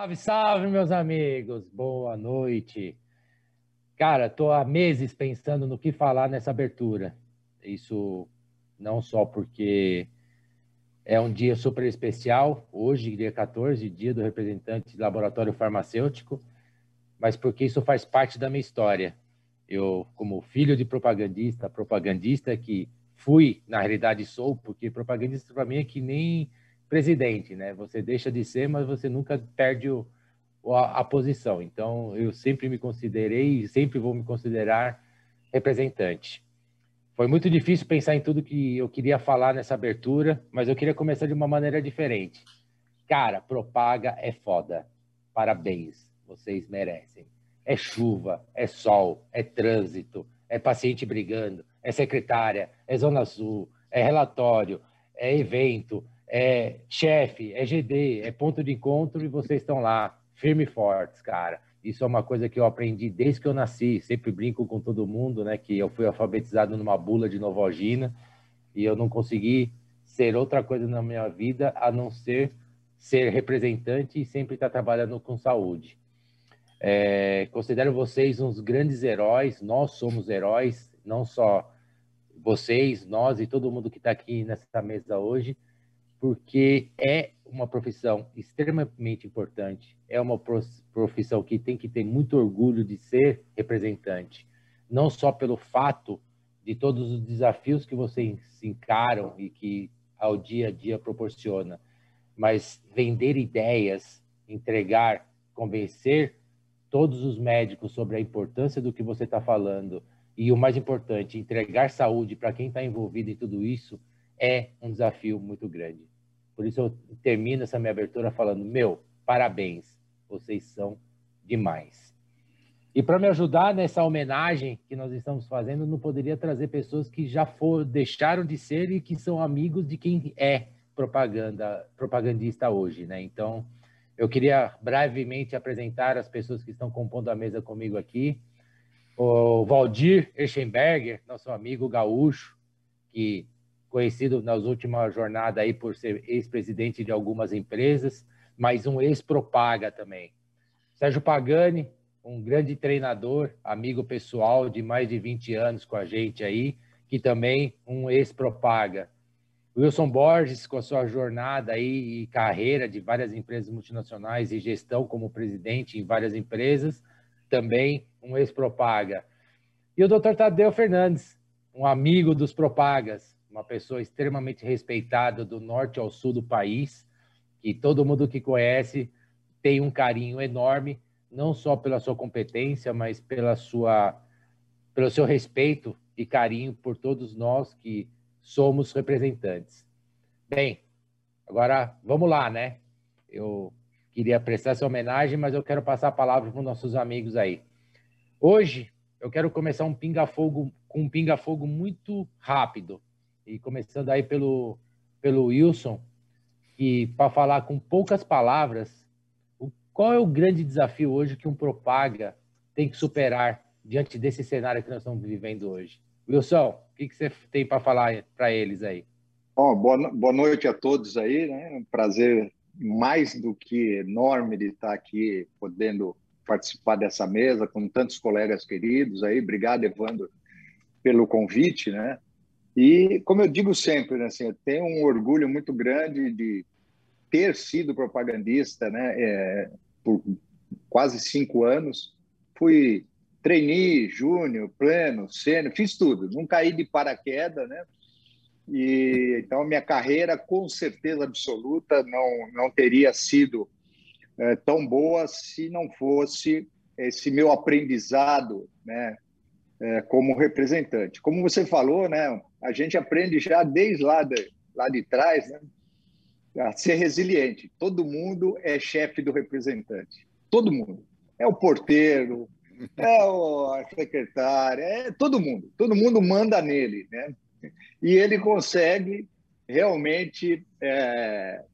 Salve, salve, meus amigos. Boa noite. Cara, estou há meses pensando no que falar nessa abertura. Isso não só porque é um dia super especial, hoje, dia 14, dia do representante do laboratório farmacêutico, mas porque isso faz parte da minha história. Eu, como filho de propagandista, propagandista que fui, na realidade sou, porque propagandista para mim é que nem presidente, né? Você deixa de ser, mas você nunca perde o, a, a, posição. Então, eu sempre me considerei e sempre vou me considerar representante. Foi muito difícil pensar em tudo que eu queria falar nessa abertura, mas eu queria começar de uma maneira diferente. Cara, propaga é foda. Parabéns, vocês merecem. É chuva, é sol, é trânsito, é paciente brigando, é secretária, é zona azul, é relatório, é evento, é chefe, é GD, é ponto de encontro e vocês estão lá, firme e fortes, cara. Isso é uma coisa que eu aprendi desde que eu nasci. Sempre brinco com todo mundo, né? Que eu fui alfabetizado numa bula de Novalgina e eu não consegui ser outra coisa na minha vida a não ser ser representante e sempre estar trabalhando com saúde. É, considero vocês uns grandes heróis. Nós somos heróis, não só vocês, nós e todo mundo que está aqui nessa mesa hoje porque é uma profissão extremamente importante, é uma profissão que tem que ter muito orgulho de ser representante, não só pelo fato de todos os desafios que vocês encaram e que ao dia a dia proporciona, mas vender ideias, entregar, convencer todos os médicos sobre a importância do que você está falando e o mais importante, entregar saúde para quem está envolvido em tudo isso é um desafio muito grande. Por isso eu termino essa minha abertura falando: meu, parabéns, vocês são demais. E para me ajudar nessa homenagem que nós estamos fazendo, não poderia trazer pessoas que já for, deixaram de ser e que são amigos de quem é propaganda, propagandista hoje, né? Então, eu queria brevemente apresentar as pessoas que estão compondo a mesa comigo aqui. O Valdir Eschenberger, nosso amigo gaúcho, que conhecido nas últimas jornadas aí por ser ex-presidente de algumas empresas, mas um ex-propaga também. Sérgio Pagani, um grande treinador, amigo pessoal de mais de 20 anos com a gente aí, que também um ex-propaga. Wilson Borges, com a sua jornada aí e carreira de várias empresas multinacionais e gestão como presidente em várias empresas, também um ex-propaga. E o Dr. Tadeu Fernandes, um amigo dos propagas, uma pessoa extremamente respeitada do norte ao sul do país, que todo mundo que conhece tem um carinho enorme, não só pela sua competência, mas pela sua, pelo seu respeito e carinho por todos nós que somos representantes. Bem, agora vamos lá, né? Eu queria prestar essa homenagem, mas eu quero passar a palavra para os nossos amigos aí. Hoje eu quero começar um pinga-fogo com um pinga-fogo muito rápido, e começando aí pelo, pelo Wilson, que para falar com poucas palavras, o, qual é o grande desafio hoje que um propaga tem que superar diante desse cenário que nós estamos vivendo hoje? Wilson, o que, que você tem para falar para eles aí? Bom, boa, boa noite a todos aí, né? Um prazer mais do que enorme de estar aqui podendo participar dessa mesa com tantos colegas queridos aí. Obrigado, Evandro, pelo convite, né? E, como eu digo sempre, né, assim, eu tenho um orgulho muito grande de ter sido propagandista né, é, por quase cinco anos. Fui trainee, júnior, pleno, sênior, fiz tudo. Não caí de paraquedas, né? E, então, minha carreira, com certeza absoluta, não, não teria sido é, tão boa se não fosse esse meu aprendizado, né? É, como representante. Como você falou, né? A gente aprende já desde lá de, lá de trás né, a ser resiliente. Todo mundo é chefe do representante. Todo mundo. É o porteiro, é o, a secretária, é todo mundo. Todo mundo manda nele. Né? E ele consegue realmente é,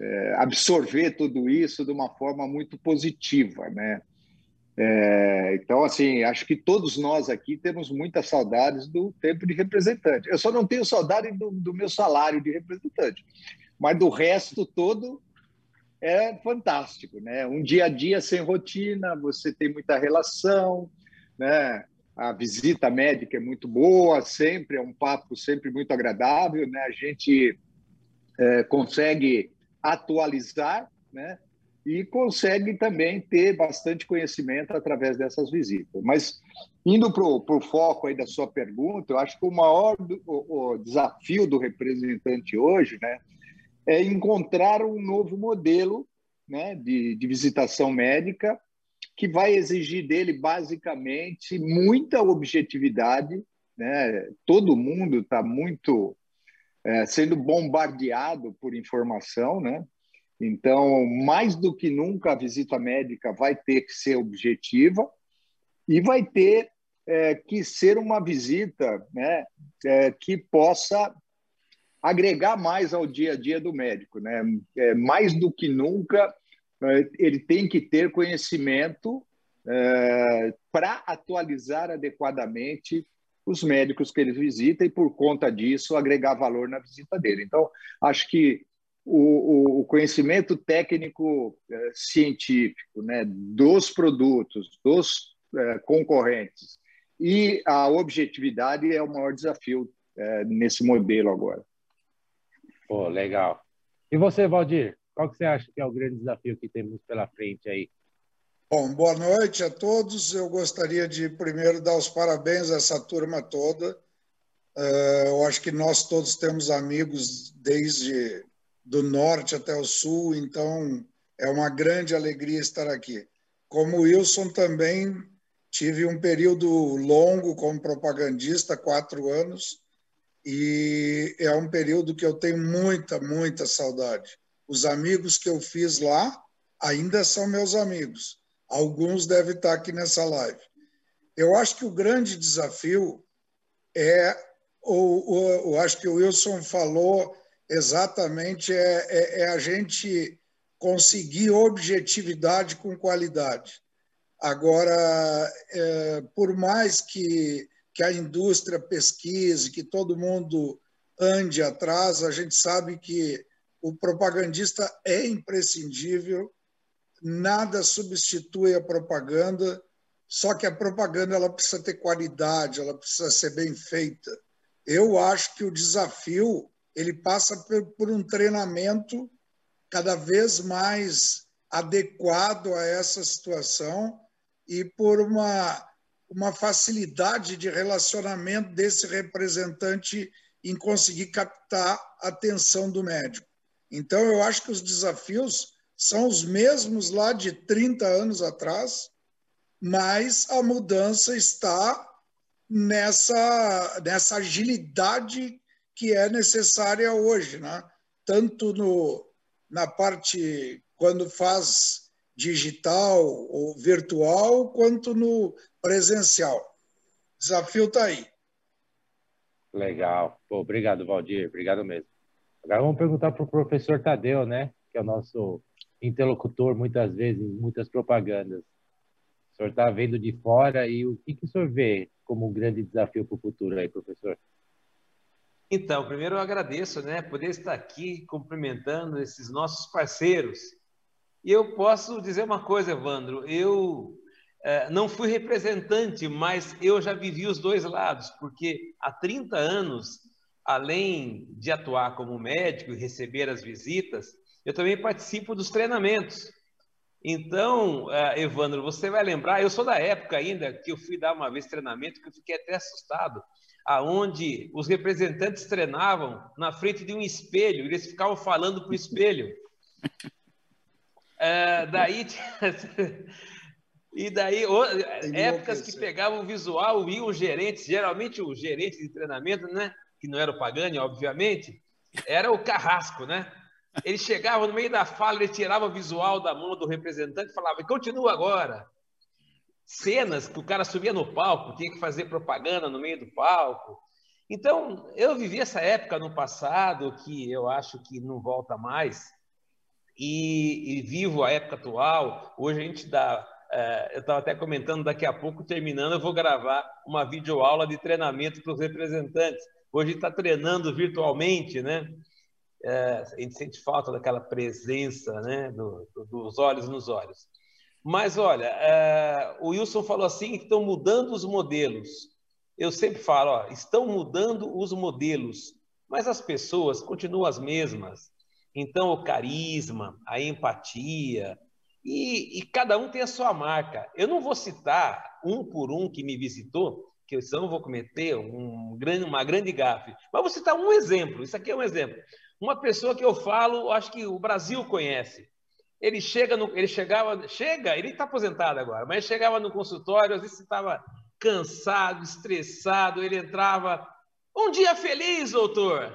é, absorver tudo isso de uma forma muito positiva. Né? É, então, assim, acho que todos nós aqui temos muitas saudades do tempo de representante. Eu só não tenho saudade do, do meu salário de representante, mas do resto todo é fantástico, né? Um dia a dia sem rotina, você tem muita relação, né? A visita médica é muito boa, sempre é um papo sempre muito agradável, né? A gente é, consegue atualizar, né? E consegue também ter bastante conhecimento através dessas visitas. Mas indo para o foco aí da sua pergunta, eu acho que o maior o, o desafio do representante hoje, né, é encontrar um novo modelo né, de, de visitação médica que vai exigir dele basicamente muita objetividade. Né? Todo mundo está muito é, sendo bombardeado por informação, né? Então, mais do que nunca, a visita médica vai ter que ser objetiva e vai ter é, que ser uma visita né, é, que possa agregar mais ao dia a dia do médico. Né? É, mais do que nunca, é, ele tem que ter conhecimento é, para atualizar adequadamente os médicos que ele visita e, por conta disso, agregar valor na visita dele. Então, acho que o, o conhecimento técnico é, científico né, dos produtos, dos é, concorrentes e a objetividade é o maior desafio é, nesse modelo agora. Pô, legal. E você, Valdir, qual que você acha que é o grande desafio que temos pela frente aí? Bom, boa noite a todos. Eu gostaria de primeiro dar os parabéns a essa turma toda. Uh, eu acho que nós todos temos amigos desde do norte até o sul, então é uma grande alegria estar aqui. Como Wilson também tive um período longo como propagandista, quatro anos, e é um período que eu tenho muita, muita saudade. Os amigos que eu fiz lá ainda são meus amigos. Alguns devem estar aqui nessa live. Eu acho que o grande desafio é, o, o, acho que o Wilson falou exatamente, é, é, é a gente conseguir objetividade com qualidade. Agora, é, por mais que que a indústria pesquise, que todo mundo ande atrás. A gente sabe que o propagandista é imprescindível, nada substitui a propaganda, só que a propaganda ela precisa ter qualidade, ela precisa ser bem feita. Eu acho que o desafio ele passa por, um treinamento cada vez mais adequado a essa situação e por uma uma facilidade de relacionamento desse representante em conseguir captar a atenção do médico. Então, eu acho que os desafios são os mesmos lá de 30 anos atrás, mas a mudança está nessa, nessa agilidade que é necessária hoje, né? tanto no, na parte quando faz digital ou virtual, quanto no presencial. O desafio está aí. Legal. Pô, obrigado, Valdir. Obrigado mesmo. Agora vamos perguntar para o professor Tadeu, né? Que é o nosso interlocutor muitas vezes em muitas propagandas. O senhor está vendo de fora e o que, que o senhor vê como um grande desafio para o futuro aí, professor? Então, primeiro eu agradeço, né, poder estar aqui cumprimentando esses nossos parceiros e eu posso dizer uma coisa, Evandro, eu é, não fui representante, mas eu já vivi os dois lados, porque há 30 anos, além de atuar como médico e receber as visitas, eu também participo dos treinamentos. Então, é, Evandro, você vai lembrar, eu sou da época ainda que eu fui dar uma vez treinamento que eu fiquei até assustado, aonde os representantes treinavam na frente de um espelho, eles ficavam falando para o espelho. É, daí. e daí, épocas que pegavam o visual e o gerente, geralmente o gerente de treinamento, né? Que não era o Pagani, obviamente, era o carrasco, né? Ele chegava no meio da fala, ele tirava o visual da mão do representante e falava: continua agora. Cenas que o cara subia no palco, tinha que fazer propaganda no meio do palco. Então, eu vivi essa época no passado que eu acho que não volta mais e, e vivo a época atual. Hoje a gente dá é, eu estava até comentando, daqui a pouco, terminando, eu vou gravar uma videoaula de treinamento para os representantes. Hoje está treinando virtualmente, né? é, a gente sente falta daquela presença né, do, do, dos olhos nos olhos. Mas olha, é, o Wilson falou assim que estão mudando os modelos. Eu sempre falo, ó, estão mudando os modelos, mas as pessoas continuam as mesmas. Então, o carisma, a empatia, e, e, cada um tem a sua marca. Eu não vou citar um por um que me visitou, que eu não vou cometer um uma grande gafe, mas vou citar um exemplo. Isso aqui é um exemplo. Uma pessoa que eu falo, acho que o Brasil conhece. Ele chega, no, ele chegava, chega, ele está aposentado agora, mas chegava no consultório, às vezes estava cansado, estressado, ele entrava, um dia feliz, doutor.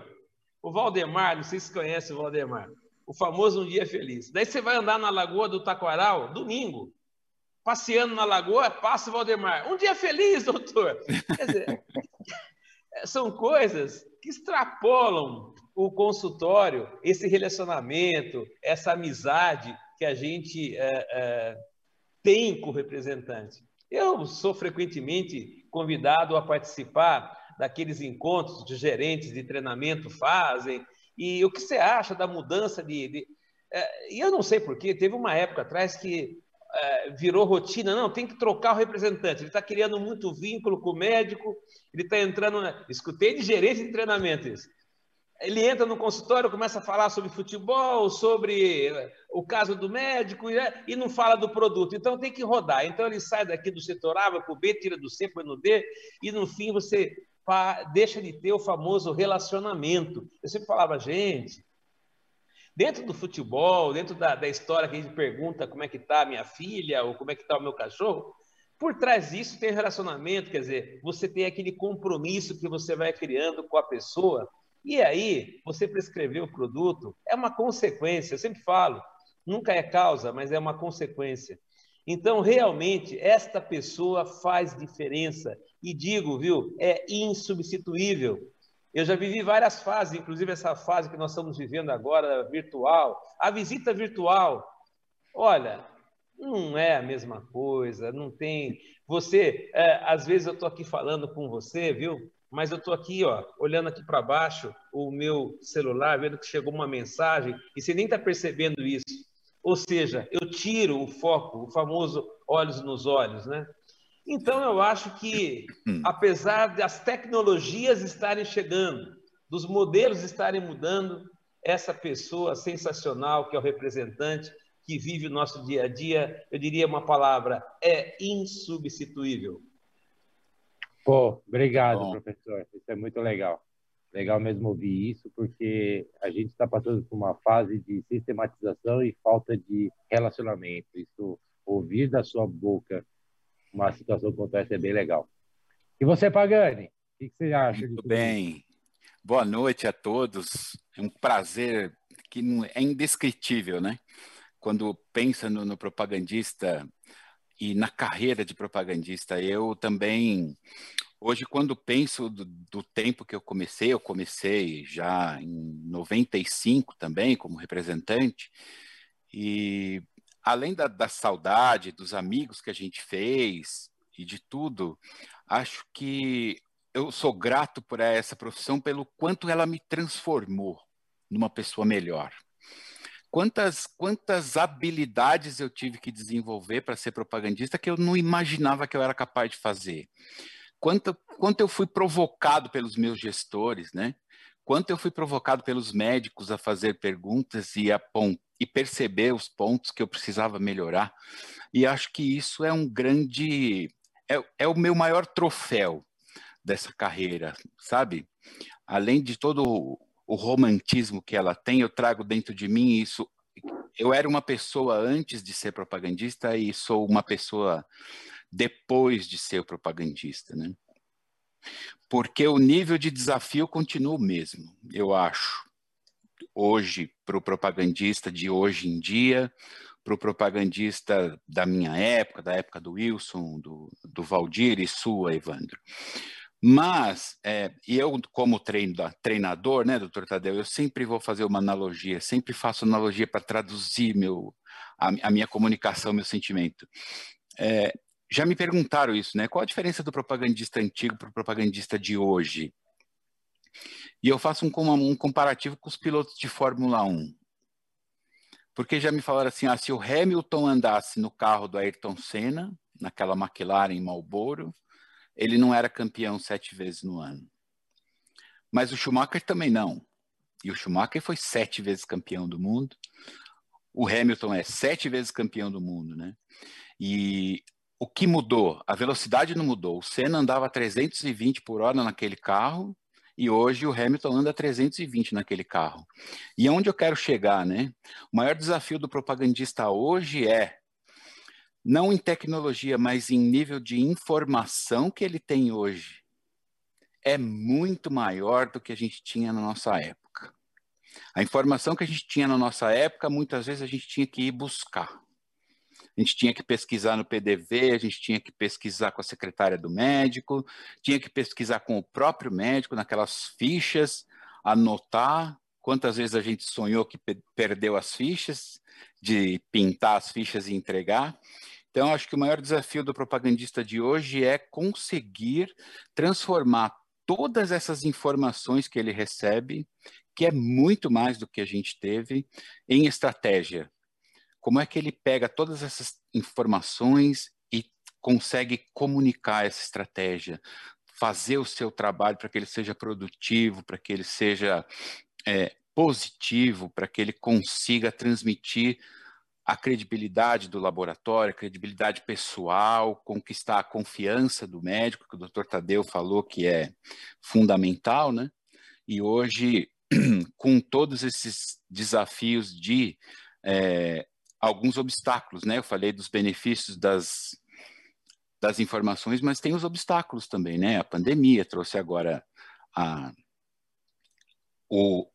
O Valdemar, não sei se conhece o Valdemar, o famoso um dia feliz. Daí você vai andar na lagoa do Taquaral, domingo, passeando na lagoa, passa o Valdemar, um dia feliz, doutor. Quer dizer, são coisas que extrapolam o consultório, esse relacionamento, essa amizade que a gente é, é, tem com o representante. Eu sou frequentemente convidado a participar daqueles encontros que gerentes de treinamento fazem. E o que você acha da mudança de. de é, e eu não sei porquê, teve uma época atrás que é, virou rotina, não, tem que trocar o representante. Ele está criando muito vínculo com o médico, ele está entrando. Na... Escutei de gerente de treinamento isso ele entra no consultório, começa a falar sobre futebol, sobre eh, o caso do médico né, e não fala do produto. Então tem que rodar. Então ele sai daqui do setor A, vai para o B, tira do C, põe no D e no fim você deixa de ter o famoso relacionamento. Eu sempre falava, gente, dentro do futebol, dentro da, da história que a gente pergunta como é que está minha filha ou como é que está o meu cachorro, por trás disso tem relacionamento, quer dizer, você tem aquele compromisso que você vai criando com a pessoa e aí, você prescrever o produto é uma consequência, eu sempre falo, nunca é causa, mas é uma consequência. Então, realmente, esta pessoa faz diferença. E digo, viu, é insubstituível. Eu já vivi várias fases, inclusive essa fase que nós estamos vivendo agora, virtual. A visita virtual, olha, não é a mesma coisa, não tem. Você, é, às vezes eu estou aqui falando com você, viu? Mas eu estou aqui, ó, olhando aqui para baixo o meu celular, vendo que chegou uma mensagem e você nem está percebendo isso. Ou seja, eu tiro o foco, o famoso olhos nos olhos, né? Então eu acho que, hum. apesar das tecnologias estarem chegando, dos modelos estarem mudando, essa pessoa sensacional que é o representante, que vive o nosso dia a dia, eu diria uma palavra, é insubstituível. Pô, obrigado, Bom. professor. Isso é muito legal. Legal mesmo ouvir isso, porque a gente está passando por uma fase de sistematização e falta de relacionamento. Isso, ouvir da sua boca uma situação como essa é bem legal. E você, Pagani, o que, que você acha? Muito bem. Boa noite a todos. É um prazer que é indescritível, né? Quando pensa no, no propagandista e na carreira de propagandista. Eu também, hoje, quando penso do, do, tempo que eu comecei, eu comecei já em 95 também, como representante, e além da, da saudade, dos amigos que a gente fez e de tudo, acho que eu sou grato por essa profissão pelo quanto ela me transformou numa pessoa melhor quantas, quantas habilidades eu tive que desenvolver para ser propagandista que eu não imaginava que eu era capaz de fazer. Quanto, quanto eu fui provocado pelos meus gestores, né? Quanto eu fui provocado pelos médicos a fazer perguntas e, a, e perceber os pontos que eu precisava melhorar. E acho que isso é um grande. É, é o meu maior troféu dessa carreira, sabe? Além de todo o romantismo que ela tem, eu trago dentro de mim isso. Eu era uma pessoa antes de ser propagandista e sou uma pessoa depois de ser propagandista, né? Porque o nível de desafio continua o mesmo, eu acho. Hoje, para o propagandista de hoje em dia, para o propagandista da minha época, da época do Wilson, do, do Valdir e sua, Evandro. Mas, é, e eu como treino, treinador, né, doutor Tadeu, eu sempre vou fazer uma analogia, sempre faço analogia para traduzir meu, a, a, minha comunicação, meu sentimento. É, já me perguntaram isso, né? Qual a diferença do propagandista antigo para o propagandista de hoje? E eu faço um, um comparativo com os pilotos de Fórmula 1. Porque já me falaram assim, ah, se o Hamilton andasse no carro do Ayrton Senna, naquela McLaren Marlboro, ele não era campeão sete vezes no ano. Mas o Schumacher também não. E o Schumacher foi sete vezes campeão do mundo. O Hamilton é sete vezes campeão do mundo, né? E o que mudou? A velocidade não mudou. O Senna andava 320 por hora naquele carro e hoje o Hamilton anda 320 naquele carro. E aonde eu quero chegar, né? O maior desafio do propagandista hoje é não em tecnologia, mas em nível de informação que ele tem hoje. É muito maior do que a gente tinha na nossa época. A informação que a gente tinha na nossa época, muitas vezes a gente tinha que ir buscar a gente tinha que pesquisar no PDV, a gente tinha que pesquisar com a secretária do médico, tinha que pesquisar com o próprio médico naquelas fichas, anotar quantas vezes a gente sonhou que perdeu as fichas, de pintar as fichas e entregar. Então, acho que o maior desafio do propagandista de hoje é conseguir transformar todas essas informações que ele recebe, que é muito mais do que a gente teve, em estratégia. Como é que ele pega todas essas informações e consegue comunicar essa estratégia, fazer o seu trabalho para que ele seja produtivo, para que ele seja é, positivo, para que ele consiga transmitir a credibilidade do laboratório, a credibilidade pessoal, conquistar a confiança do médico, que o doutor Tadeu falou que é fundamental, né? E hoje, com todos esses desafios de é, alguns obstáculos, né? Eu falei dos benefícios das, das informações, mas tem os obstáculos também, né? A pandemia trouxe agora a, o,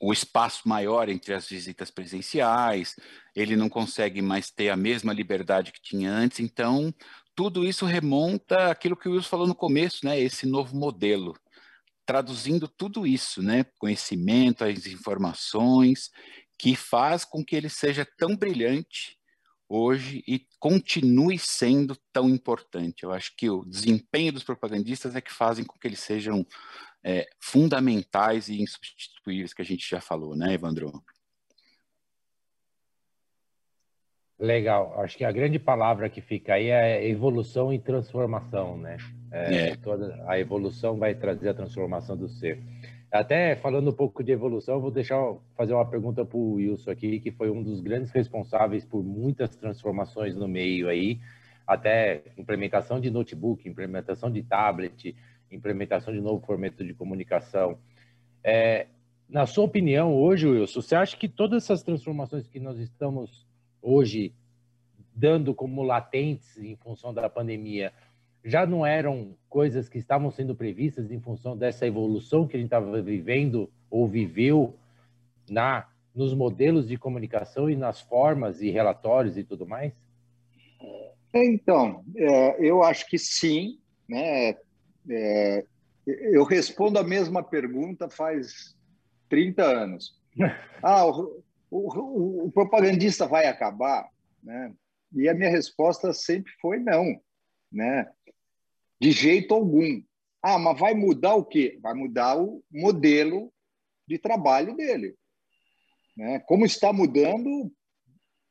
o espaço maior entre as visitas presenciais, ele não consegue mais ter a mesma liberdade que tinha antes, então tudo isso remonta àquilo que o Wilson falou no começo, né? Esse novo modelo, traduzindo tudo isso, né? Conhecimento, as informações que faz com que ele seja tão brilhante hoje e continue sendo tão importante. Eu acho que o desempenho dos propagandistas é que fazem com que eles sejam é, fundamentais e insubstituíveis, que a gente já falou, né, Evandro? Legal. Acho que a grande palavra que fica aí é evolução e transformação, né? É, é. Toda a evolução vai trazer a transformação do ser. Até falando um pouco de evolução, vou deixar fazer uma pergunta para o Wilson aqui, que foi um dos grandes responsáveis por muitas transformações no meio aí, até implementação de notebook, implementação de tablet, implementação de novo formato de comunicação. É, na sua opinião, hoje, Wilson, você acha que todas essas transformações que nós estamos hoje dando como latentes em função da pandemia, já não eram coisas que estavam sendo previstas em função dessa evolução que a gente estava vivendo ou viveu na nos modelos de comunicação e nas formas e relatórios e tudo mais? Então, é, eu acho que sim. Né? É, eu respondo a mesma pergunta faz 30 anos. Ah, o, o, o propagandista vai acabar? Né? E a minha resposta sempre foi não. Né? De jeito algum. Ah, mas vai mudar o quê? Vai mudar o modelo de trabalho dele. Né? Como está mudando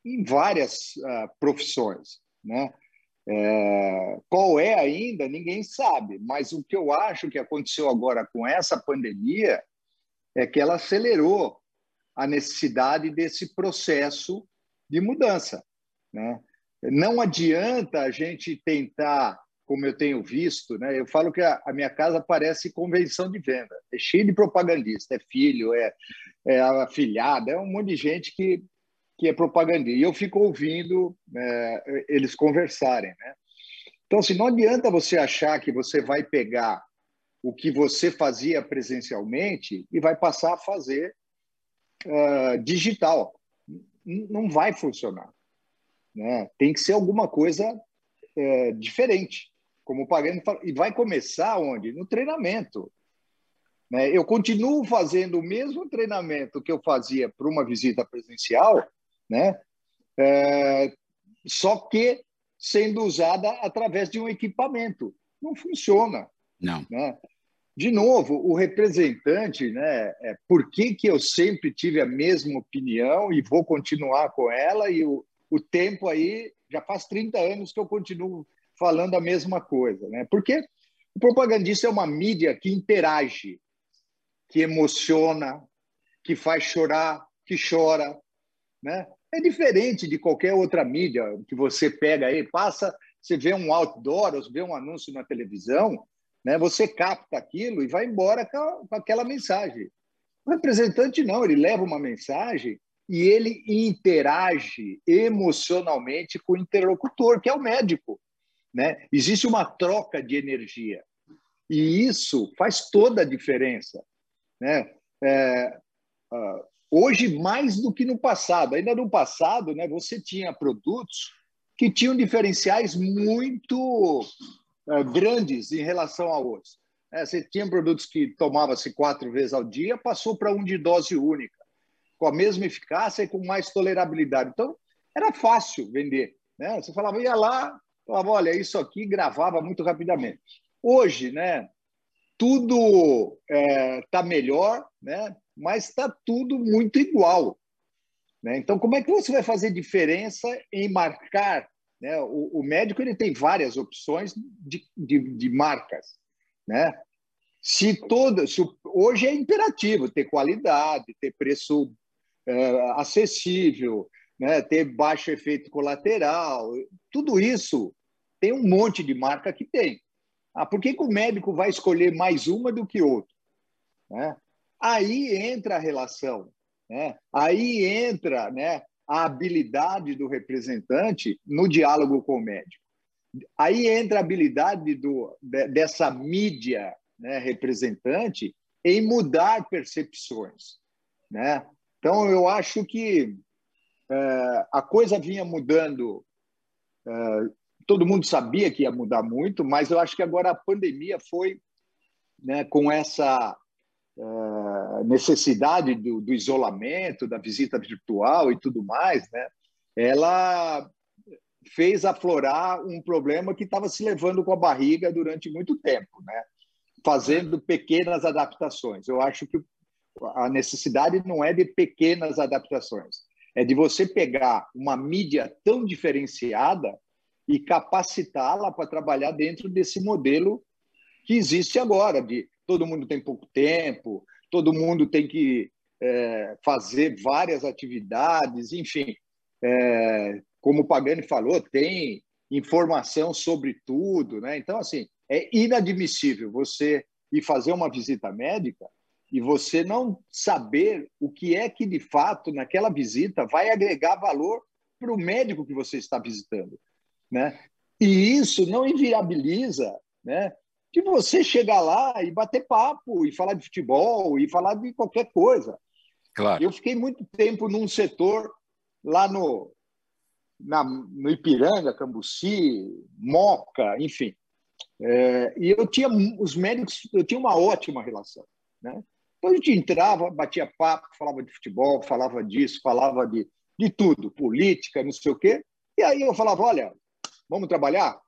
em várias uh, profissões. Né? É, qual é ainda, ninguém sabe. Mas o que eu acho que aconteceu agora com essa pandemia é que ela acelerou a necessidade desse processo de mudança. Né? Não adianta a gente tentar como eu tenho visto, né? Eu falo que a, a, minha casa parece convenção de venda. É cheio de propagandista, é filho, é, é afilhada, é um monte de gente que, que é propagandista. E eu fico ouvindo é, eles conversarem, né? Então, assim, não adianta você achar que você vai pegar o que você fazia presencialmente e vai passar a fazer uh, digital. Não vai funcionar. Né? Tem que ser alguma coisa é, diferente como o Pagani fala, e vai começar onde? No treinamento. Né? Eu continuo fazendo o mesmo treinamento que eu fazia para uma visita presencial, né? É, só que sendo usada através de um equipamento. Não funciona. Não. Né? de novo, o representante, né? É, por que, que eu sempre tive a mesma opinião e vou continuar com ela? E o, o tempo aí já faz 30 anos que eu continuo falando a mesma coisa, né? Porque o propagandista é uma mídia que interage, que emociona, que faz chorar, que chora, né? É diferente de qualquer outra mídia que você pega aí, passa, você vê um outdoor, ou vê um anúncio na televisão, né? Você capta aquilo e vai embora com, aquela mensagem. O representante não, ele leva uma mensagem e ele interage emocionalmente com o interlocutor, que é o médico. Né? Existe uma troca de energia. E isso faz toda a diferença. Né? É, uh, hoje, mais do que no passado. Ainda no passado, né, você tinha produtos que tinham diferenciais muito uh, grandes em relação a outros. É, você tinha produtos que tomava-se quatro vezes ao dia, passou para um de dose única, com a mesma eficácia e com mais tolerabilidade. Então, era fácil vender. Né? Você falava, ia lá, falava, olha, isso aqui gravava muito rapidamente. Hoje, né, tudo está é, tá melhor, né, mas está tudo muito igual. Né? Então, como é que você vai fazer diferença em marcar né? O, o, médico ele tem várias opções de, de, de marcas. Né? Se toda, se, hoje é imperativo ter qualidade, ter preço é, acessível, né? ter baixo efeito colateral, tudo isso tem um monte de marca que tem. Ah, por que, que o médico vai escolher mais uma do que outra? Né? Aí entra a relação, né? aí entra né, a habilidade do representante no diálogo com o médico. Aí entra a habilidade do, dessa mídia né, representante em mudar percepções. Né? Então, eu acho que é, a coisa vinha mudando, é, todo mundo sabia que ia mudar muito, mas eu acho que agora a pandemia foi né, com essa uh, necessidade do, do, isolamento, da visita virtual e tudo mais, né, ela fez aflorar um problema que estava se levando com a barriga durante muito tempo, né, fazendo pequenas adaptações. Eu acho que a necessidade não é de pequenas adaptações, é de você pegar uma mídia tão diferenciada e capacitá-la para trabalhar dentro desse modelo que existe agora, de todo mundo tem pouco tempo, todo mundo tem que é, fazer várias atividades, enfim. É, como o Pagani falou, tem informação sobre tudo, né? Então, assim, é inadmissível você ir fazer uma visita médica e você não saber o que é que, de fato, naquela visita vai agregar valor para o médico que você está visitando, né? E isso não inviabiliza né, de você chegar lá e bater papo, e falar de futebol, e falar de qualquer coisa. Claro. Eu fiquei muito tempo num setor lá no, na, no Ipiranga, Cambuci, Moca, enfim. É, e eu tinha os médicos, eu tinha uma ótima relação, né? Então a gente entrava, batia papo, falava de futebol, falava disso, falava de, de tudo, política, não sei o quê. E aí eu falava, olha, vamos trabalhar?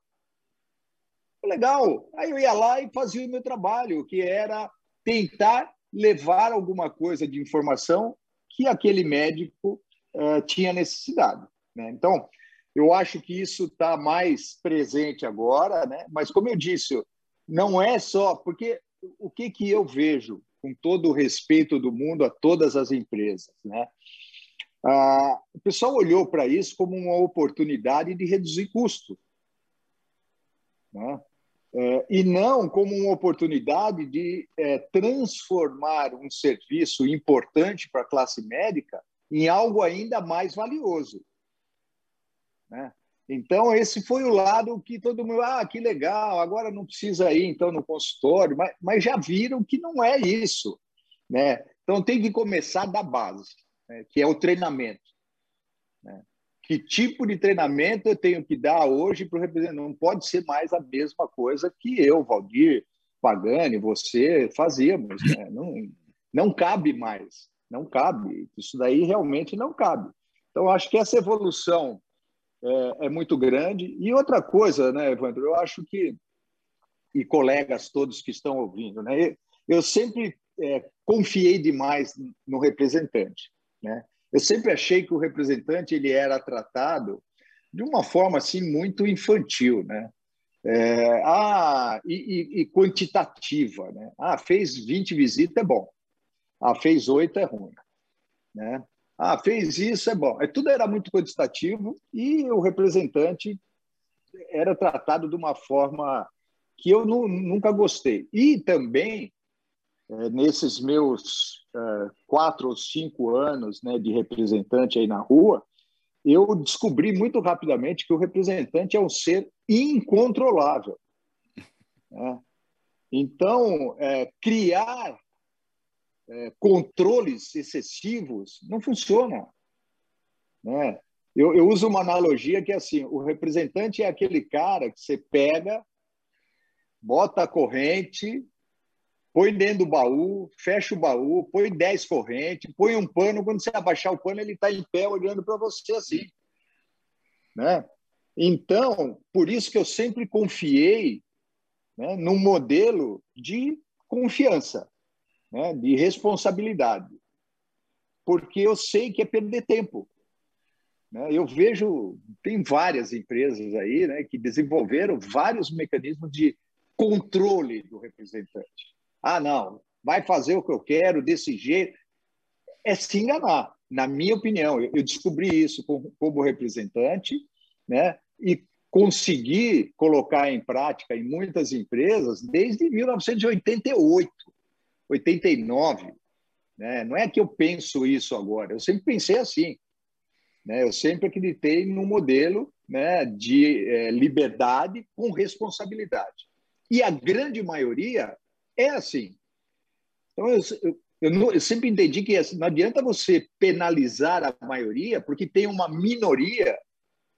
Legal. Aí eu ia lá e fazia o meu trabalho, que era tentar levar alguma coisa de informação que aquele médico uh, tinha necessidade. Né? Então, eu acho que isso está mais presente agora, né? mas, como eu disse, não é só. Porque o que, que eu vejo, com todo o respeito do mundo a todas as empresas? Né? Ah, o pessoal olhou para isso como uma oportunidade de reduzir custo. Né? É, e não como uma oportunidade de é, transformar um serviço importante para a classe médica em algo ainda mais valioso. Né? Então, esse foi o lado que todo mundo, ah, que legal, agora não precisa ir então no consultório, mas, mas já viram que não é isso. Né? Então, tem que começar da base, né? que é o treinamento. Que tipo de treinamento eu tenho que dar hoje para o representante. Não pode ser mais a mesma coisa que eu, Valdir, Pagani, você fazíamos. Né? Não, não cabe mais, não cabe. Isso daí realmente não cabe. Então, acho que essa evolução é, é muito grande. E outra coisa, né, Evandro, eu acho que e colegas todos que estão ouvindo, né? Eu sempre é, confiei demais no representante, né? Eu sempre achei que o representante ele era tratado de uma forma assim muito infantil, né? É, ah, e, e, quantitativa, né? Ah, fez 20 visitas é bom. Ah, fez oito é ruim, né? Ah, fez isso é bom. É, tudo era muito quantitativo e o representante era tratado de uma forma que eu nunca gostei. E também, é, nesses meus é, quatro ou cinco anos né, de representante aí na rua, eu descobri muito rapidamente que o representante é um ser incontrolável. Né? Então, é, criar é, controles excessivos não funciona. Né? Eu, eu, uso uma analogia que é assim: o representante é aquele cara que você pega, bota a corrente, põe dentro do baú, fecha o baú, põe 10 correntes, põe um pano. Quando você abaixar o pano, ele está em pé olhando para você assim. Né? Então, por isso que eu sempre confiei né, num modelo de confiança, né, de responsabilidade, porque eu sei que é perder tempo. Né? Eu vejo, tem várias empresas aí né, que desenvolveram vários mecanismos de controle do representante. Ah, não, vai fazer o que eu quero desse jeito. É se enganar, na minha opinião. Eu descobri isso como representante, né? E consegui colocar em prática em muitas empresas desde 1988, 89. Né? Não é que eu penso isso agora, eu sempre pensei assim. Né? Eu sempre acreditei no modelo né, de é, liberdade com responsabilidade. E a grande maioria é assim. Então, eu, eu, não, eu sempre entendi que assim, não adianta você penalizar a maioria, porque tem uma minoria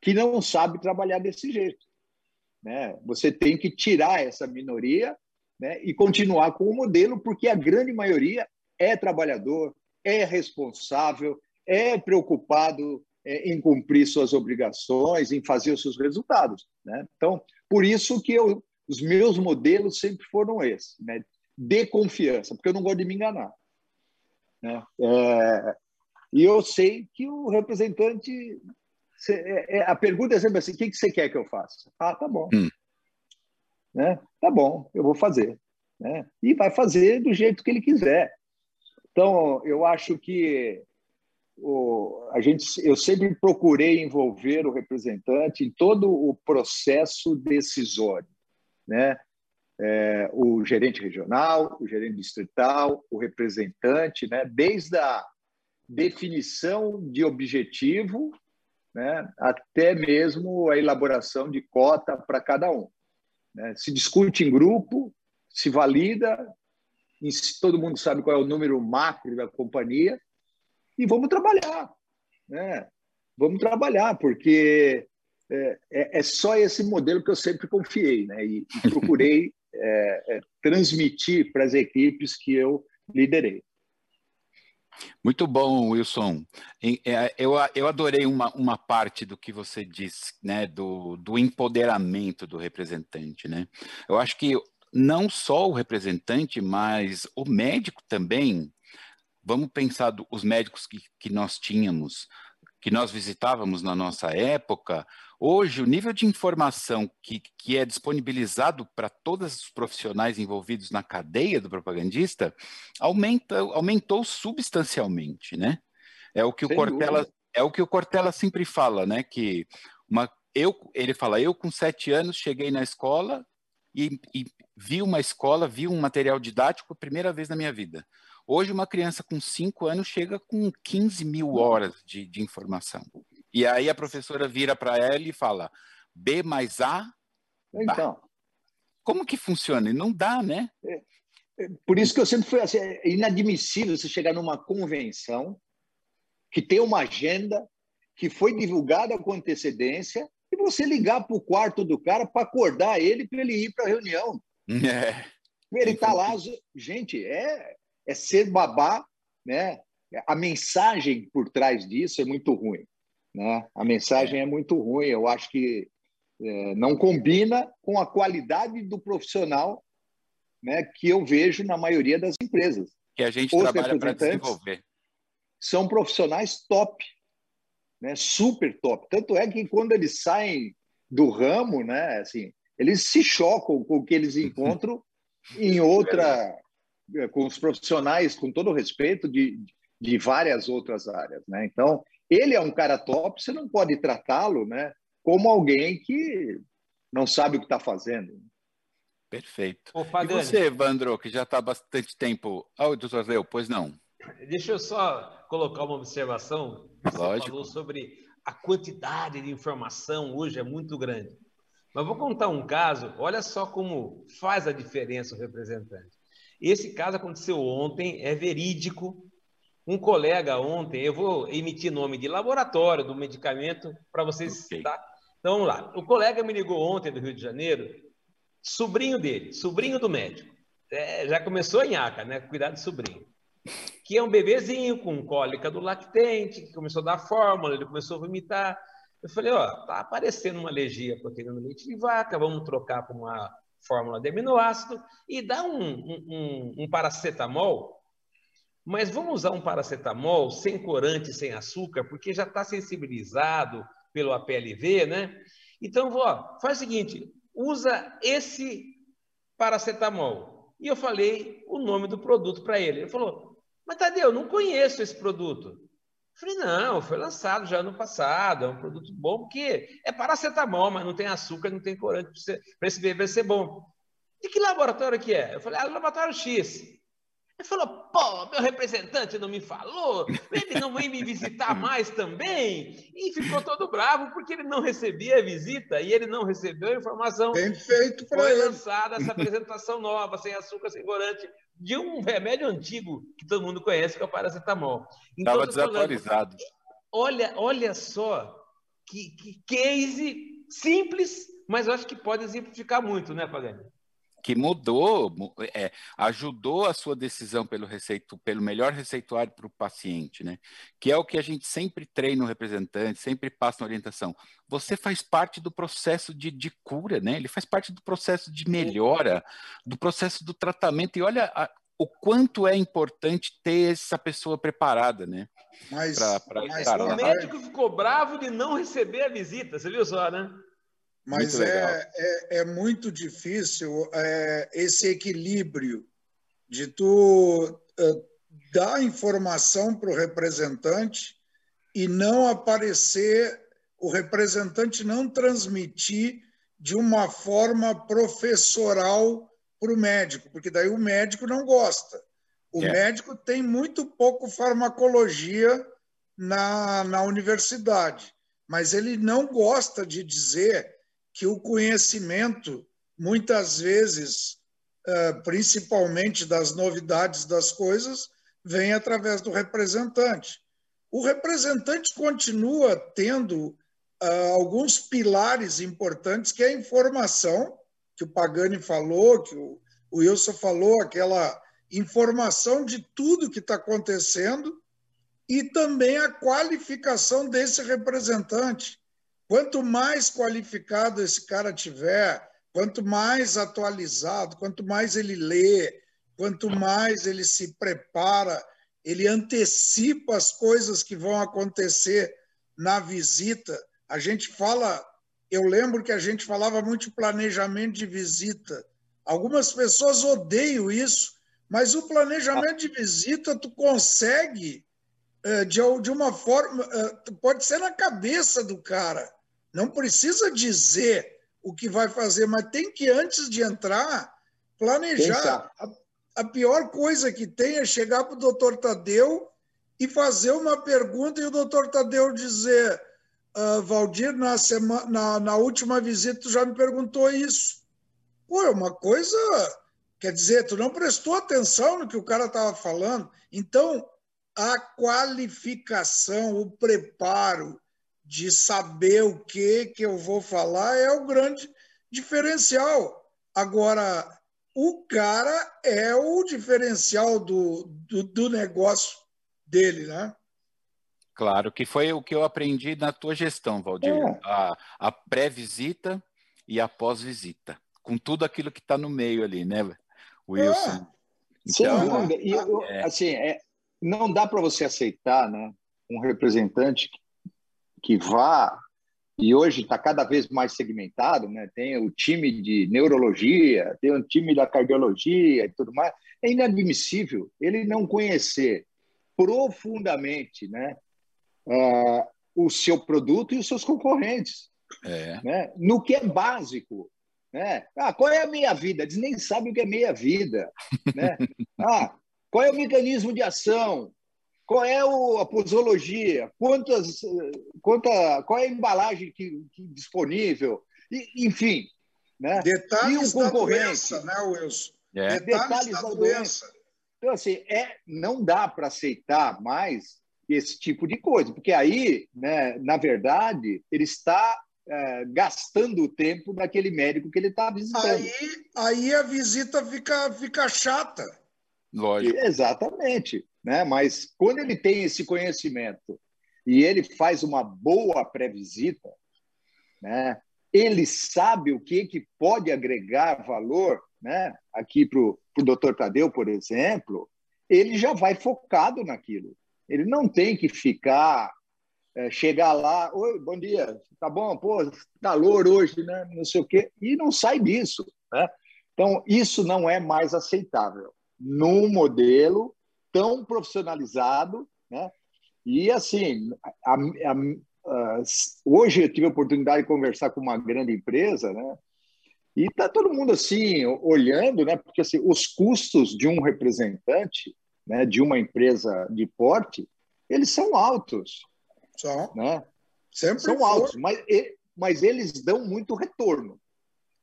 que não sabe trabalhar desse jeito. Né? Você tem que tirar essa minoria né, e continuar com o modelo, porque a grande maioria é trabalhador, é responsável, é preocupado é, em cumprir suas obrigações, em fazer os seus resultados. Né? Então, por isso que eu os meus modelos sempre foram esses, né? de confiança, porque eu não gosto de me enganar. Né? É, e eu sei que o representante. É, é, a pergunta é sempre assim: o que você quer que eu faça? Ah, tá bom. Hum. Né? Tá bom, eu vou fazer. Né? E vai fazer do jeito que ele quiser. Então, eu acho que o, a gente, eu sempre procurei envolver o representante em todo o processo decisório né? É, o gerente regional, o gerente distrital, o representante, né? desde a definição de objetivo né? até mesmo a elaboração de cota para cada um. Né? Se discute em grupo, se valida, todo mundo sabe qual é o número macro da companhia e vamos trabalhar. Né? Vamos trabalhar, porque é, é, é, só esse modelo que eu sempre confiei, né? E, e procurei é, é, transmitir para as equipes que eu liderei. Muito bom, Wilson. É, eu, eu adorei uma, uma parte do que você disse, né, do, do empoderamento do representante, né? Eu acho que não só o representante, mas o médico também. Vamos pensar dos os médicos que, que nós tínhamos, que nós visitávamos na nossa época, Hoje, o nível de informação que, que é disponibilizado para todos os profissionais envolvidos na cadeia do propagandista aumenta, aumentou substancialmente, né? É o que Sem o Cortella dúvida. é o que o Cortella sempre fala, né? Que uma, eu, ele fala, eu com sete anos cheguei na escola e, e vi uma escola, vi um material didático a primeira vez na minha vida. Hoje, uma criança com cinco anos chega com 15 mil horas de, de informação. E aí a professora vira para ela e fala: B mais A. Então. Como que funciona? Não dá, né? É, é, por isso que eu sempre fui assim: é inadmissível você chegar numa convenção que tem uma agenda que foi divulgada com antecedência e você ligar para o quarto do cara para acordar ele para ele ir para a reunião. É. Ele está lá, gente, é, é ser babá, né? A mensagem por trás disso é muito ruim. Né? A mensagem é muito ruim. Eu acho que é, não combina com a qualidade do profissional né, que eu vejo na maioria das empresas. Que a gente Os trabalha para desenvolver. São profissionais top, né, super top. Tanto é que quando eles saem do ramo, né, assim, eles se chocam com o que eles encontram em outra, é, com os profissionais, com todo o respeito, de, de várias outras áreas. Né? Então, ele é um cara top, você não pode tratá-lo né, como alguém que não sabe o que está fazendo. Perfeito. Ô, e você, Evandro, que já está há bastante tempo. Ah, oh, doutor Leo, pois não. Deixa eu só colocar uma observação. Você Lógico. falou sobre a quantidade de informação hoje é muito grande. Mas vou contar um caso, olha só como faz a diferença o representante. Esse caso aconteceu ontem, é verídico. Um colega ontem, eu vou emitir nome de laboratório do medicamento para vocês okay. tá? Então vamos lá. O colega me ligou ontem do Rio de Janeiro, sobrinho dele, sobrinho do médico. É, já começou a nhaca, né? Cuidar de sobrinho. Que é um bebezinho com cólica do lactente, que começou a dar fórmula, ele começou a vomitar. Eu falei, ó, tá aparecendo uma alergia à proteína do leite de vaca, vamos trocar para uma fórmula de aminoácido e dá um, um, um, paracetamol, mas vamos usar um paracetamol sem corante, sem açúcar, porque já está sensibilizado pelo APLV, né? Então, ó, faz o seguinte, usa esse paracetamol. E eu falei o nome do produto para ele. Ele falou, mas Tadeu, eu não conheço esse produto. Falei, não, foi lançado já no passado, é um produto bom, porque é paracetamol, mas não tem açúcar, não tem corante, para esse bebê ser bom. De que laboratório que é? Eu falei, ah, laboratório X. Ele falou, pô, meu representante não me falou, ele não vem me visitar mais também. E ficou todo bravo porque ele não recebia a visita e ele não recebeu a informação. Bem feito para ele. Foi lançada essa apresentação nova, sem açúcar, sem corante, de um remédio antigo que todo mundo conhece, que é o paracetamol. Estava então, desatualizado. olha, olha só que, que case simples, mas eu acho que pode exemplificar muito, né, Pagani? Que mudou, é, ajudou a sua decisão pelo receito, pelo melhor receituário para o paciente, né? Que é o que a gente sempre treina o representante, sempre passa na orientação. Você faz parte do processo de, de cura, né? Ele faz parte do processo de melhora, do processo do tratamento. E olha a, o quanto é importante ter essa pessoa preparada, né? Mas, pra, pra mas o médico ficou bravo de não receber a visita, você viu só, né? Mas é, é, é, muito difícil é, esse equilíbrio de tu dar informação para o representante e não aparecer, o representante não transmitir de uma forma professoral para o médico, porque daí o médico não gosta. O é. médico tem muito pouco farmacologia na, na universidade, mas ele não gosta de dizer que o conhecimento, muitas vezes, eh, principalmente das novidades das coisas, vem através do representante. O representante continua tendo eh, alguns pilares importantes, que é a informação, que o Pagani falou, que o Wilson falou, aquela informação de tudo que está acontecendo, e também a qualificação desse representante. Quanto mais qualificado esse cara tiver, quanto mais atualizado, quanto mais ele lê, quanto mais ele se prepara, ele antecipa as coisas que vão acontecer na visita. A gente fala, eu lembro que a gente falava muito de planejamento de visita. Algumas pessoas odeiam isso, mas o planejamento de visita tu consegue eh, de uma forma, eh, pode ser na cabeça do cara. Não precisa dizer o que vai fazer, mas tem que, antes de entrar, planejar. A, a, pior coisa que tem é chegar para o doutor Tadeu e fazer uma pergunta e o doutor Tadeu dizer: uh, Valdir, na, semana, na, na última visita, tu já me perguntou isso. Pô, é uma coisa. Quer dizer, tu não prestou atenção no que o cara estava falando. Então, a qualificação, o preparo, de saber o que, que eu vou falar é o grande diferencial. Agora, o cara é o diferencial do, do, do negócio dele, né? Claro, que foi o que eu aprendi na tua gestão, Valdir. É. A, a pré-visita, e a pós-visita, com tudo aquilo que está no meio ali, né, Wilson? Ah, então, sem E, é... assim, é, não dá para você aceitar né, um representante que vá e hoje está cada vez mais segmentado, né? Tem o time de neurologia, tem o time da cardiologia e tudo mais. É inadmissível ele não conhecer profundamente, né, uh, o seu produto e os seus concorrentes, é. né? No que é básico, né? Ah, qual é a meia vida? Eles nem sabem o que é meia vida, né? ah, qual é o mecanismo de ação? Qual é o, a posologia? Quantas, quanta, qual é a embalagem que, que disponível? E, enfim, né? Detalhes e um concorrente, da doença, né, Wilson? É. Detalhes, Detalhes da, da doença. doença. Então, assim, é, não dá para aceitar mais esse tipo de coisa, porque aí, né, na verdade, ele está é, gastando o tempo daquele médico que ele está visitando. Aí, aí a visita fica, fica chata. Lógico. Exatamente. Né? Mas quando ele tem esse conhecimento e ele faz uma boa pré-visita, né? ele sabe o que, que pode agregar valor né? aqui para o doutor Tadeu, por exemplo, ele já vai focado naquilo. Ele não tem que ficar, é, chegar lá, oi, bom dia, tá bom, pô, calor hoje, né? não sei o quê, e não sai disso. Né? Então, isso não é mais aceitável num modelo tão profissionalizado, né? E assim, a, a, a, hoje eu tive a oportunidade de conversar com uma grande empresa, né? E está todo mundo assim olhando, né? Porque assim, os custos de um representante, né? De uma empresa de porte, eles são altos, são, né? Sempre são for. altos, mas mas eles dão muito retorno.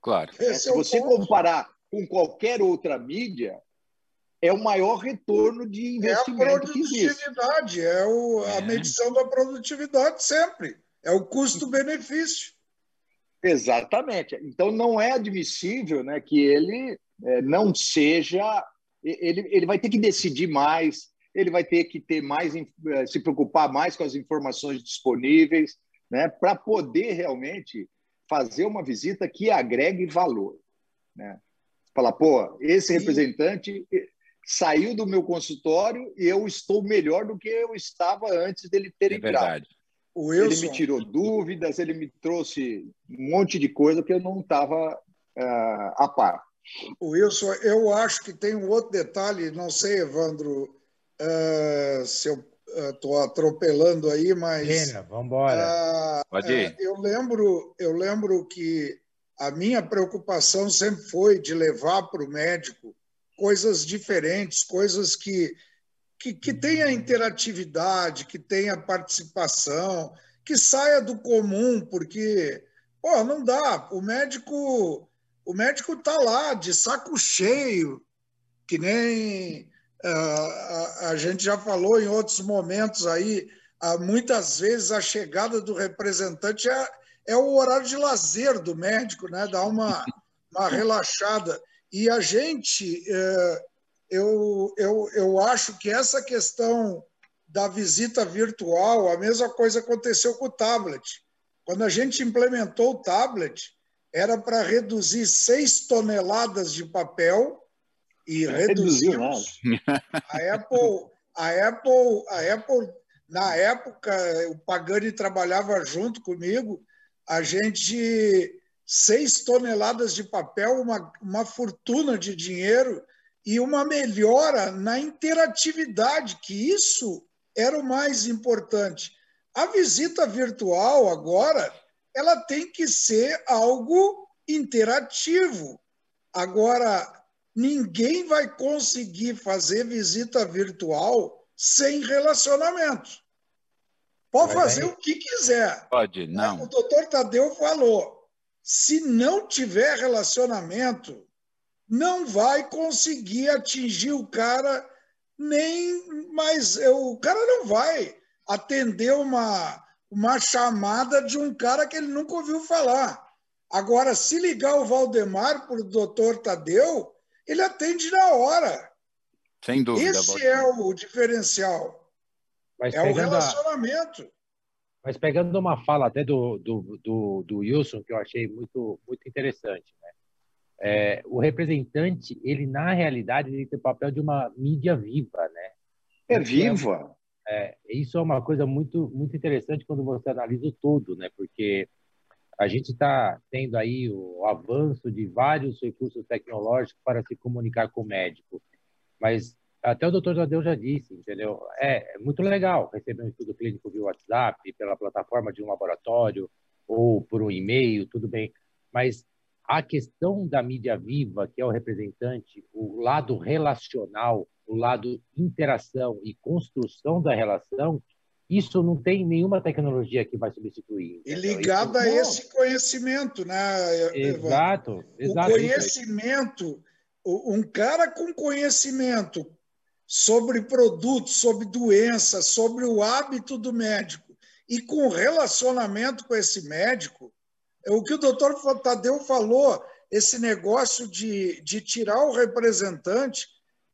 Claro. É, se você comparar com qualquer outra mídia, é o maior retorno de investimento é a produtividade, é o, a é. medição da produtividade sempre. É o custo-benefício. Exatamente. Então não é admissível né, que ele é, não seja. Ele, ele vai ter que decidir mais, ele vai ter que ter mais, é, se preocupar mais com as informações disponíveis, né, para poder realmente fazer uma visita que agregue valor. Né? Falar, pô, esse representante saiu do meu consultório e eu estou melhor do que eu estava antes dele ter é entrado. Verdade. O Wilson... Ele me tirou dúvidas, ele me trouxe um monte de coisa que eu não estava uh, a par. O Wilson, eu acho que tem um outro detalhe, não sei, Evandro, uh, se eu estou uh, atropelando aí, mas. Gênio, vamos embora. Pode ir. eu, lembro, eu lembro que a minha preocupação sempre foi de levar para o médico coisas diferentes, coisas que, que, que tenha interatividade, que tenha participação, que saia do comum, porque pô, não dá. O médico o médico está lá de saco cheio, que nem uh, a, a, gente já falou em outros momentos aí, uh, muitas vezes a chegada do representante é, é o horário de lazer do médico, né? Dá uma, uma relaxada. E a gente, é, eu, eu, eu acho que essa questão da visita virtual, a mesma coisa aconteceu com o tablet. Quando a gente implementou o tablet, era para reduzir 6 toneladas de papel e reduzimos. A Apple, a Apple, a Apple, na época, o Pagani trabalhava junto comigo, a gente 6 toneladas de papel, uma, uma fortuna de dinheiro e uma melhora na interatividade, que isso era o mais importante. A visita virtual agora, ela tem que ser algo interativo. Agora, ninguém vai conseguir fazer visita virtual sem relacionamento. Pode fazer o que quiser. Pode, não. O doutor Tadeu falou se não tiver relacionamento, não vai conseguir atingir o cara nem mais o cara não vai atender uma uma chamada de um cara que ele nunca ouviu falar. Agora, se ligar o Valdemar para o doutor Tadeu, ele atende na hora. Sem dúvida. Esse é o diferencial. Mas é o relacionamento. Mas pegando uma fala até do, do, do, do Wilson, que eu achei muito, muito interessante, né? É, o representante, ele na realidade, ele tem o papel de uma mídia viva, né? É viva. É, isso é uma coisa muito, muito interessante quando você analisa o todo, né? Porque a gente está tendo aí o avanço de vários recursos tecnológicos para se comunicar com o médico, mas até o doutor Jadeu já disse, entendeu? É, é, muito legal receber um estudo clínico via WhatsApp, pela plataforma de um laboratório ou por um e-mail, tudo bem, mas a questão da mídia viva, que é o representante, o lado relacional, o lado interação e construção da relação, isso não tem nenhuma tecnologia que vai substituir. E ligada a esse conhecimento, né? Exato, exato. O conhecimento, um cara com conhecimento sobre produtos, sobre doença, sobre o hábito do médico e com relacionamento com esse médico, é o que o doutor Tadeu falou, esse negócio de, de tirar o representante,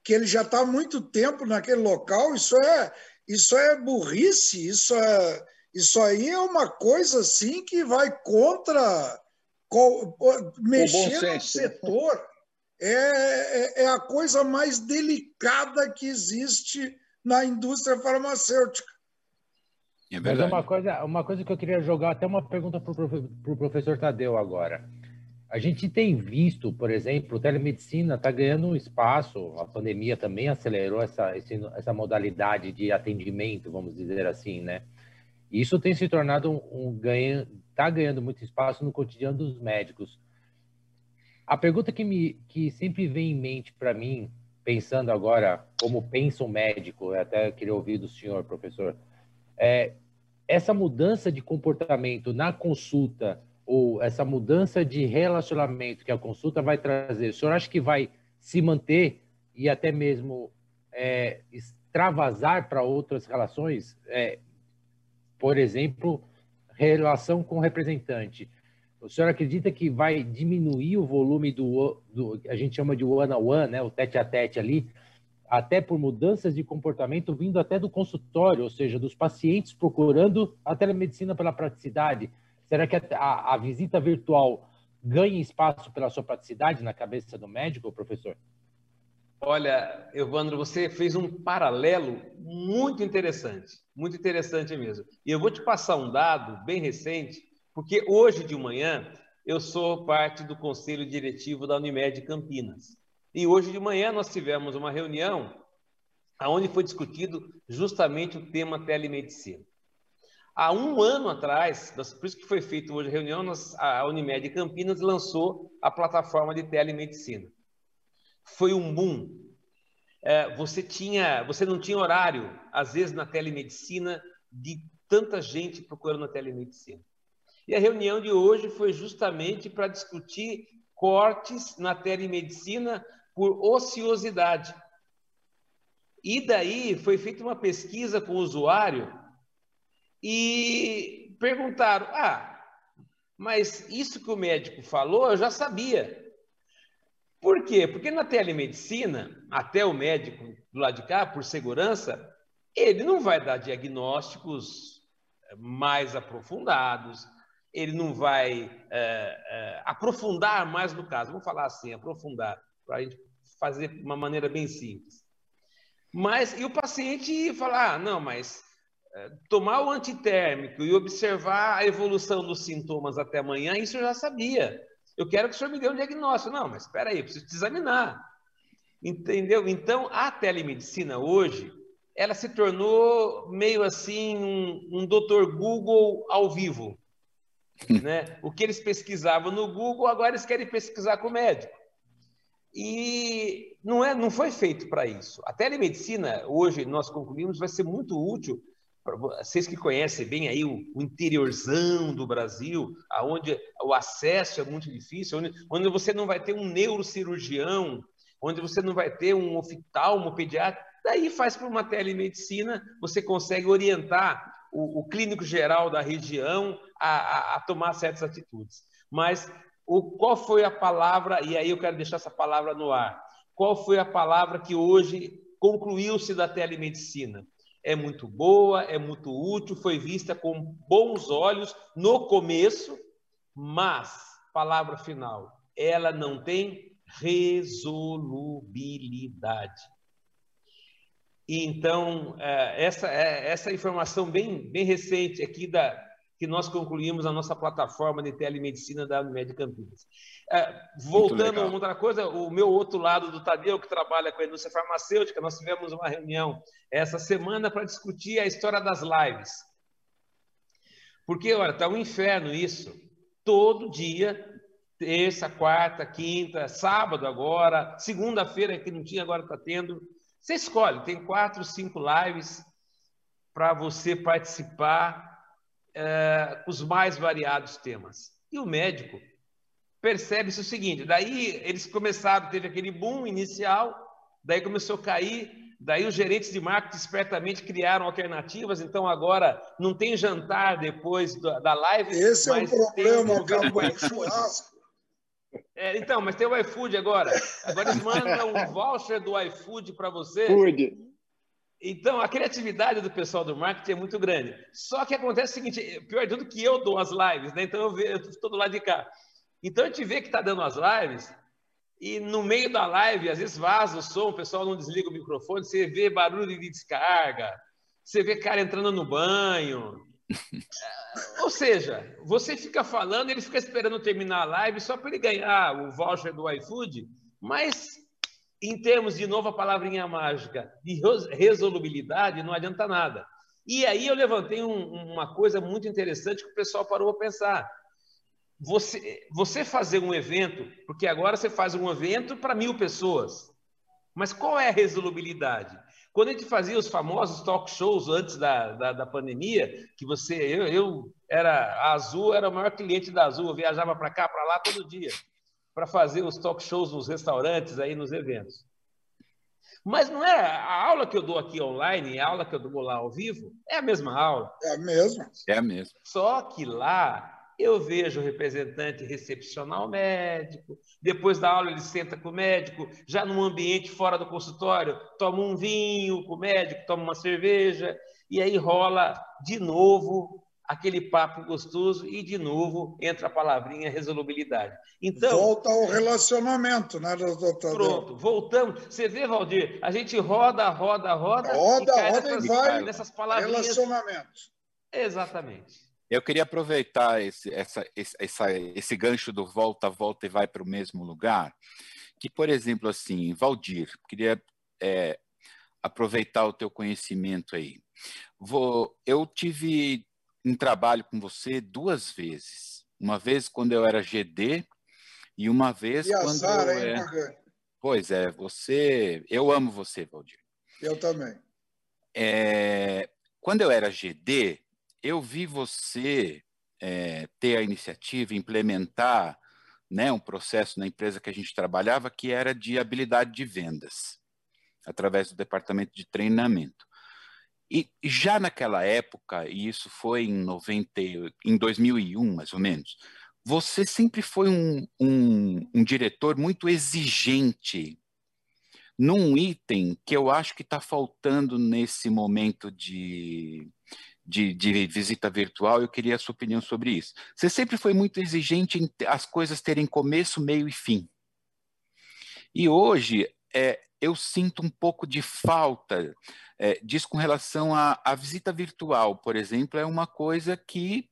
que ele já está há muito tempo naquele local, isso é, isso é burrice, isso, é, isso aí é uma coisa assim que vai contra mexer no setor. É, é, é a coisa mais delicada que existe na indústria farmacêutica. É Mas uma coisa, uma coisa que eu queria jogar até uma pergunta para o professor Tadeu agora. A gente tem visto, por exemplo, telemedicina está ganhando um espaço, a pandemia também acelerou essa, essa modalidade de atendimento, vamos dizer assim, né? Isso tem se tornado um, um ganho, está ganhando muito espaço no cotidiano dos médicos. A pergunta que, me, que sempre vem em mente para mim, pensando agora como pensa um médico, até queria ouvir do senhor, professor, é essa mudança de comportamento na consulta ou essa mudança de relacionamento que a consulta vai trazer, o senhor acha que vai se manter e até mesmo é, extravasar para outras relações? É, por exemplo, relação com representante. O senhor acredita que vai diminuir o volume do, do a gente chama de one-on-one, né, o tete-a-tete ali, até por mudanças de comportamento vindo até do consultório, ou seja, dos pacientes procurando a telemedicina pela praticidade. Será que a, a visita virtual ganha espaço pela sua praticidade na cabeça do médico, professor? Olha, Evandro, você fez um paralelo muito interessante, muito interessante mesmo. E eu vou te passar um dado bem recente, porque hoje de manhã eu sou parte do conselho diretivo da Unimed Campinas. E hoje de manhã nós tivemos uma reunião onde foi discutido justamente o tema telemedicina. Há um ano atrás, por isso que foi feita hoje a reunião, a Unimed Campinas lançou a plataforma de telemedicina. Foi um boom. É, você tinha, você não tinha horário, às vezes na telemedicina, de tanta gente procurando a telemedicina. E a reunião de hoje foi justamente para discutir cortes na telemedicina por ociosidade. E daí foi feita uma pesquisa com o usuário e perguntaram: ah, mas isso que o médico falou eu já sabia. Por quê? Porque na telemedicina, até o médico do lado de cá, por segurança, ele não vai dar diagnósticos eh, mais aprofundados, ele não vai é, aprofundar mais no caso. Vamos falar assim, aprofundar para a gente fazer de uma maneira bem simples. Mas, e o paciente falar, ah, não, mas é, tomar o antitérmico e observar a evolução dos sintomas até amanhã, isso eu já sabia. Eu quero que o senhor me dê um diagnóstico. Não, mas espera aí, preciso te examinar. Entendeu? Então, a telemedicina hoje, ela se tornou meio assim um, um doutor Google ao vivo. né? O que eles pesquisavam no Google, agora eles querem pesquisar com o médico. E não, é, não foi feito para isso. A telemedicina, hoje, nós concluímos, vai ser muito útil para vocês que conhecem bem aí o, o, interiorzão do Brasil, aonde o acesso é muito difícil, onde, onde você não vai ter um neurocirurgião, onde você não vai ter um oftalmo, pediatra, daí faz por uma telemedicina, você consegue orientar o, o clínico geral da região a, a, a tomar certas atitudes. Mas o, qual foi a palavra, e aí eu quero deixar essa palavra no ar, qual foi a palavra que hoje concluiu-se da telemedicina? é muito boa, é muito útil, foi vista com bons olhos no começo, mas, palavra final, ela não tem resolubilidade. Então, é, essa, é, essa informação bem, bem recente aqui da, que nós concluímos a nossa plataforma de telemedicina da Unimed Campinas. É, voltando a outra coisa, o meu outro lado do Tadeu, que trabalha com a indústria farmacêutica, nós tivemos uma reunião essa semana para discutir a história das lives. Porque, olha, está um inferno isso. Todo dia, terça, quarta, quinta, sábado agora, segunda-feira que não tinha, agora está tendo. Você escolhe, tem quatro, cinco lives para você participar é, os mais variados temas. E o médico percebe-se o seguinte: daí eles começaram, teve aquele boom inicial, daí começou a cair, daí os gerentes de marketing espertamente criaram alternativas, então agora não tem jantar depois da live. Esse é o problema, tem o churrasco. É, então, mas tem o iFood agora. Agora eles mandam um voucher do iFood para você. Food. Então, a criatividade do pessoal do marketing é muito grande. Só que acontece o seguinte, pior de tudo que eu dou as lives, né? Então eu, vejo, eu estou do lado de cá. Então a gente vê que está dando as lives e no meio da live, às vezes vaza o som, o pessoal não desliga o microfone, você vê barulho de descarga, você vê cara entrando no banho. Ou seja, você fica falando, ele fica esperando terminar a live só para ele ganhar o voucher do iFood, mas em termos, de novo, a palavrinha mágica, de resolubilidade, não adianta nada. E aí eu levantei um, uma coisa muito interessante que o pessoal parou a pensar. Você, você fazer um evento, porque agora você faz um evento para mil pessoas, mas qual é a resolubilidade? Quando a gente fazia os famosos talk shows antes da, da, da pandemia, que você, eu, eu era, a Azul era o maior cliente da Azul, eu viajava para cá, para lá todo dia para fazer os talk shows nos restaurantes, aí nos eventos. Mas não é a aula que eu dou aqui online, a aula que eu dou lá ao vivo, é a mesma aula. É a mesma. É a mesma. Só que lá eu vejo o representante recepcionar o médico, depois da aula ele senta com o médico, já num ambiente fora do consultório, toma um vinho com o médico, toma uma cerveja, e aí rola de novo aquele papo gostoso e, de novo, entra a palavrinha resolubilidade. Então, Volta ao relacionamento, né, doutor? Pronto, voltamos. Você vê, Valdir, a gente roda, roda, roda, roda, e roda nessas, e vai. Nessas palavrinhas. Relacionamento. Exatamente. Eu queria aproveitar esse, essa, esse, essa, esse gancho do volta, volta e vai para o mesmo lugar, que, por exemplo, assim, Valdir, queria é, aproveitar o teu conhecimento aí. Vou, eu tive um trabalho com você duas vezes. Uma vez quando eu era GD e uma vez e quando azar, eu hein, era... Pois é, você, eu amo você, Valdir. Eu também. É... Quando eu era GD, eu vi você é, ter a iniciativa, implementar né, um processo na empresa que a gente trabalhava que era de habilidade de vendas, através do departamento de treinamento. E já naquela época, e isso foi em, 90, em 2001, mais ou menos, você sempre foi um, um, um diretor muito exigente num item que eu acho que está faltando nesse momento de, de, de, visita virtual. Eu queria a sua opinião sobre isso. Você sempre foi muito exigente em as coisas terem começo, meio e fim. E hoje é, eu sinto um pouco de falta é, disso com relação à, visita virtual, por exemplo, é uma coisa que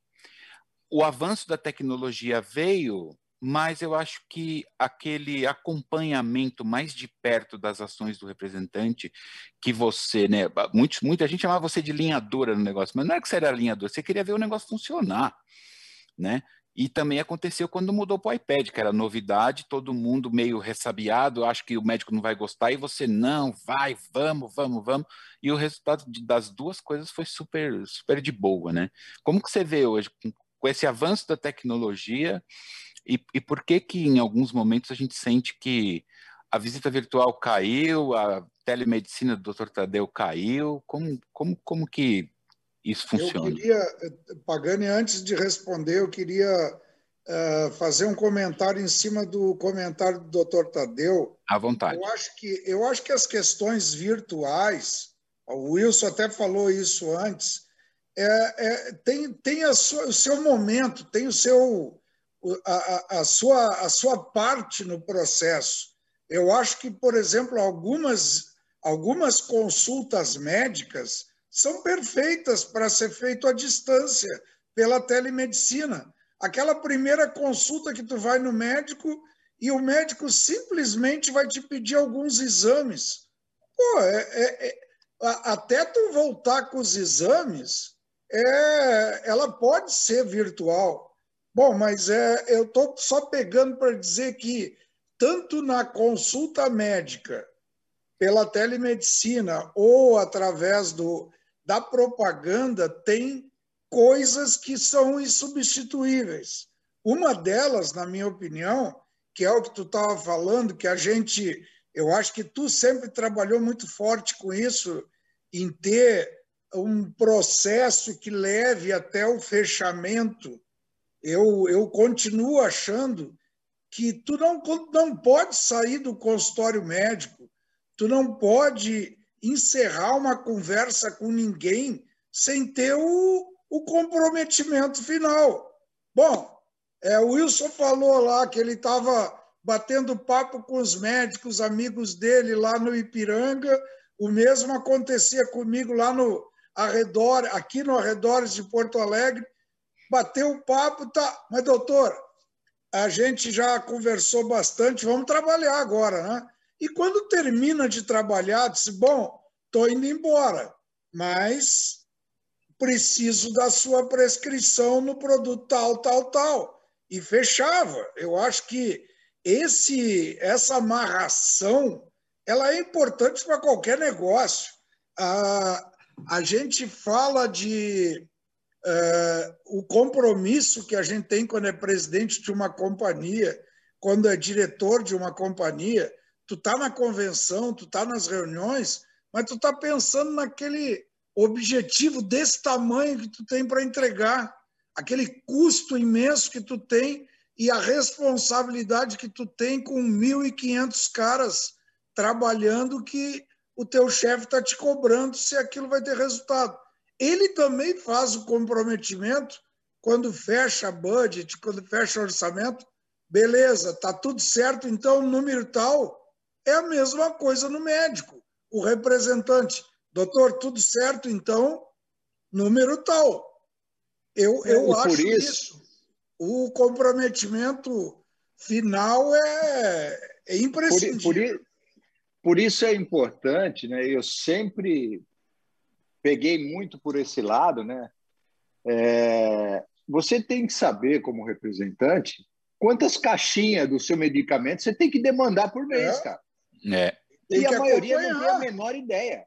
o avanço da tecnologia veio, mas eu acho que aquele acompanhamento mais de perto das ações do representante, que você, né, muita gente chamava você de linhadora no negócio, mas não é que você era linhadora, você queria ver o negócio funcionar, né? E também aconteceu quando mudou para o iPad, que era novidade, todo mundo meio ressabiado, acho que o médico não vai gostar, e você, não, vai, vamos, vamos, vamos. E o resultado de, das duas coisas foi super, super de boa, né? Como que você vê hoje, com, com esse avanço da tecnologia, e, e por que que em alguns momentos a gente sente que a visita virtual caiu, a telemedicina do Dr. Tadeu caiu, como, como, como que isso funciona. Eu queria, Pagani, antes de responder, eu queria uh, fazer um comentário em cima do comentário do Dr. Tadeu. À vontade. Eu acho que, eu acho que as questões virtuais o Wilson até falou isso antes, é, é, tem, tem sua, o seu momento, tem o seu, a, a, sua, a sua parte no processo. Eu acho que, por exemplo, algumas, algumas consultas médicas são perfeitas para ser feito à distância, pela telemedicina. Aquela primeira consulta que tu vai no médico e o médico simplesmente vai te pedir alguns exames. Pô, é, é, é, até tu voltar com os exames, é, ela pode ser virtual. Bom, mas é, eu estou só pegando para dizer que, tanto na consulta médica, pela telemedicina ou através do, da propaganda, tem coisas que são insubstituíveis. Uma delas, na minha opinião, que é o que tu estava falando, que a gente, eu acho que tu sempre trabalhou muito forte com isso, em ter um processo que leve até o fechamento. Eu, eu continuo achando que tu não, não pode sair do consultório médico, tu não pode encerrar uma conversa com ninguém sem ter o, o comprometimento final. Bom, é, o Wilson falou lá que ele estava batendo papo com os médicos amigos dele lá no Ipiranga. O mesmo acontecia comigo lá no arredor, aqui no arredores de Porto Alegre. Bateu o papo, tá. Mas, doutor, a gente já conversou bastante, vamos trabalhar agora, né? E quando termina de trabalhar, disse: Bom, estou indo embora, mas preciso da sua prescrição no produto tal, tal, tal e fechava. Eu acho que esse essa amarração ela é importante para qualquer negócio. A, a gente fala de uh, o compromisso que a gente tem quando é presidente de uma companhia, quando é diretor de uma companhia. Tu está na convenção, tu está nas reuniões, mas tu está pensando naquele objetivo desse tamanho que tu tem para entregar aquele custo imenso que tu tem e a responsabilidade que tu tem com 1.500 caras trabalhando que o teu chefe está te cobrando se aquilo vai ter resultado. Ele também faz o comprometimento quando fecha budget, quando fecha orçamento, beleza, tá tudo certo, então o número tal é a mesma coisa no médico. O representante, doutor, tudo certo, então número tal. Eu, eu acho isso, isso, o comprometimento final é, é imprescindível. Por, por, por, isso é importante, né? Eu sempre peguei muito por esse lado, né? É, você tem que saber, como representante, quantas caixinhas do seu medicamento você tem que demandar por mês, é. cara. É. E a maioria acompanhar. não tem a menor ideia.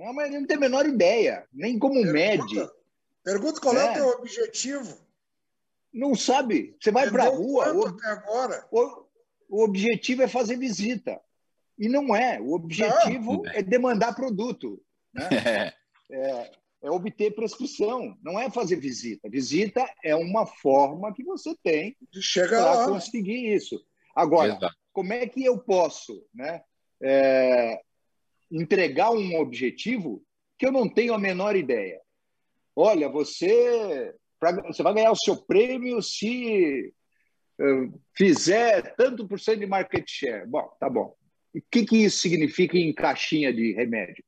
A maioria não tem a menor ideia, nem como mede. Pergunta qual é, é o teu objetivo. Não sabe. Você vai para a rua. O, até agora? O, o, objetivo é fazer visita. E não é. O objetivo não. é demandar produto. Né? é, é obter prescrição, não é fazer visita. Visita é uma forma que você tem de chegar para conseguir isso. Agora, Exato. como é que eu posso né, é, entregar um objetivo que eu não tenho a menor ideia? olha, você, pra, você vai ganhar o seu prêmio se uh, fizer tanto por cento de market share. Bom, tá bom. o que, que isso significa em caixinha de remédio?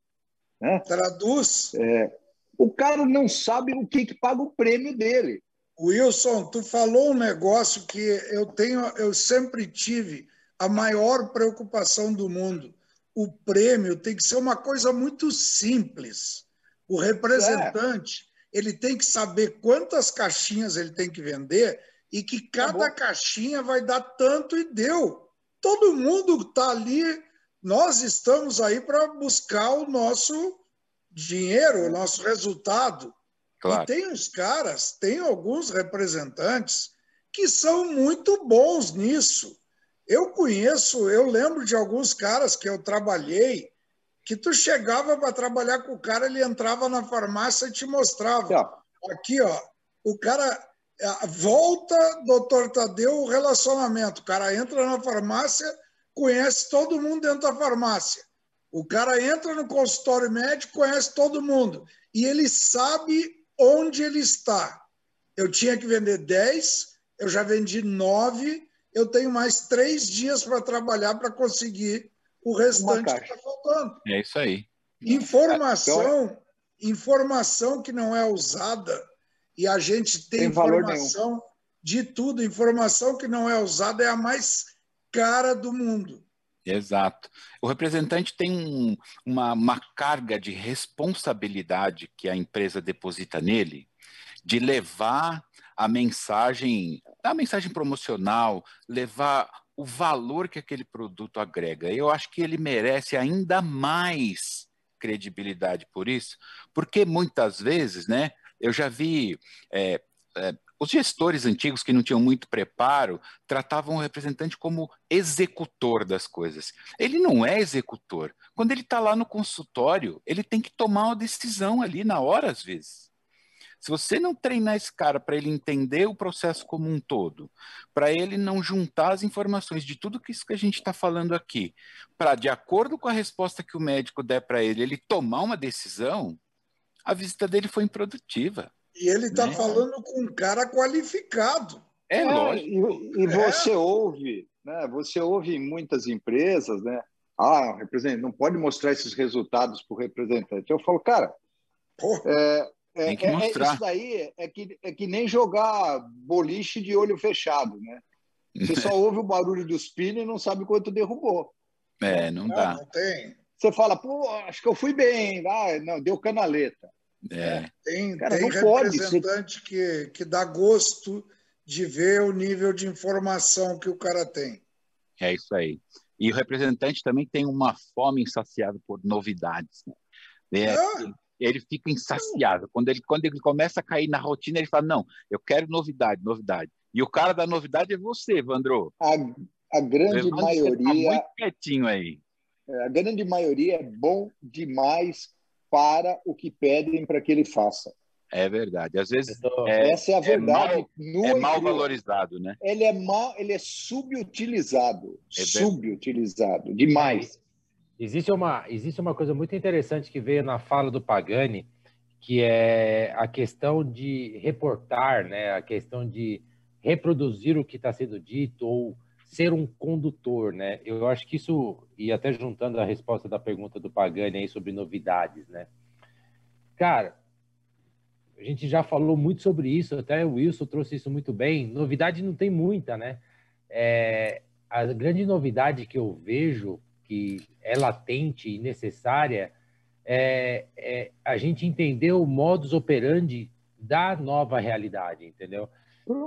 Né? Traduz. É, o cara não sabe o que, que paga o prêmio dele. Wilson, tu falou um negócio que eu tenho, eu sempre tive a maior preocupação do mundo. O prêmio tem que ser uma coisa muito simples. O representante ele tem que saber quantas caixinhas ele tem que vender e que cada tá caixinha vai dar tanto e deu. Todo mundo está ali, nós estamos aí para buscar o nosso dinheiro, o nosso resultado. Claro. E tem os caras, tem alguns representantes que são muito bons nisso. Eu conheço, eu lembro de alguns caras que eu trabalhei que tu chegava para trabalhar com o cara, ele entrava na farmácia e te mostrava. Aqui, ó, o cara volta, doutor Tadeu, o relacionamento. O cara entra na farmácia, conhece todo mundo dentro da farmácia. O cara entra no consultório médico, conhece todo mundo e ele sabe onde ele está. Eu tinha que vender 10, eu já vendi 9, eu tenho mais três dias para trabalhar para conseguir o restante que está faltando. É isso aí. Informação, informação que não é usada e a gente tem, tem informação de tudo. Informação que não é usada é a mais cara do mundo. Exato. O representante tem um, uma, uma carga de responsabilidade que a empresa deposita nele, de levar a mensagem, a mensagem promocional, levar o valor que aquele produto agrega. Eu acho que ele merece ainda mais credibilidade por isso, porque muitas vezes, né, eu já vi é, é, os gestores antigos que não tinham muito preparo tratavam o representante como executor das coisas. Ele não é executor. Quando ele está lá no consultório, ele tem que tomar uma decisão ali na hora, às vezes. Se você não treinar esse cara para ele entender o processo como um todo, para ele não juntar as informações de tudo que isso que a gente está falando aqui, para, de acordo com a resposta que o médico der para ele, ele tomar uma decisão, a visita dele foi improdutiva. E ele está né? falando com um cara qualificado. É, é lógico. E, e você é. ouve, né? Você ouve em muitas empresas, né? Ah, representante, não pode mostrar esses resultados para o representante. Eu falo, cara, é, é, é. É, isso daí é que, é que nem jogar boliche de olho fechado, né? Você só ouve o barulho dos pinos e não sabe quanto derrubou. É, não, não dá. Não tem. Você fala, pô, acho que eu fui bem. Ah, não, deu canaleta. É. Tem, Cara, tem representante que, que dá gosto de ver o nível de informação que o cara tem. É isso aí. E o representante também tem uma fome insaciável por novidades. Né? É, ah. Ele fica insaciável. Quando ele, quando ele começa a cair na rotina, ele fala: Não, eu quero novidade, novidade. E o cara da novidade é você, Vandro. A, a grande Evandro, maioria. Tá muito quietinho aí. É, a grande maioria é bom demais para o que pedem para que ele faça. É verdade. Às vezes é, essa é a verdade. É mal, é mal valorizado, né? Ele é mal, ele é subutilizado, é subutilizado demais. Existe uma existe uma coisa muito interessante que veio na fala do Pagani, que é a questão de reportar, né? A questão de reproduzir o que está sendo dito ou ser um condutor, né? Eu acho que isso, e até juntando a resposta da pergunta do Pagani aí sobre novidades, né? Cara, a gente já falou muito sobre isso, até o Wilson trouxe isso muito bem. Novidade não tem muita, né? É, a grande novidade que eu vejo, que é latente e necessária, é, é a gente entender o modus operandi da nova realidade, entendeu?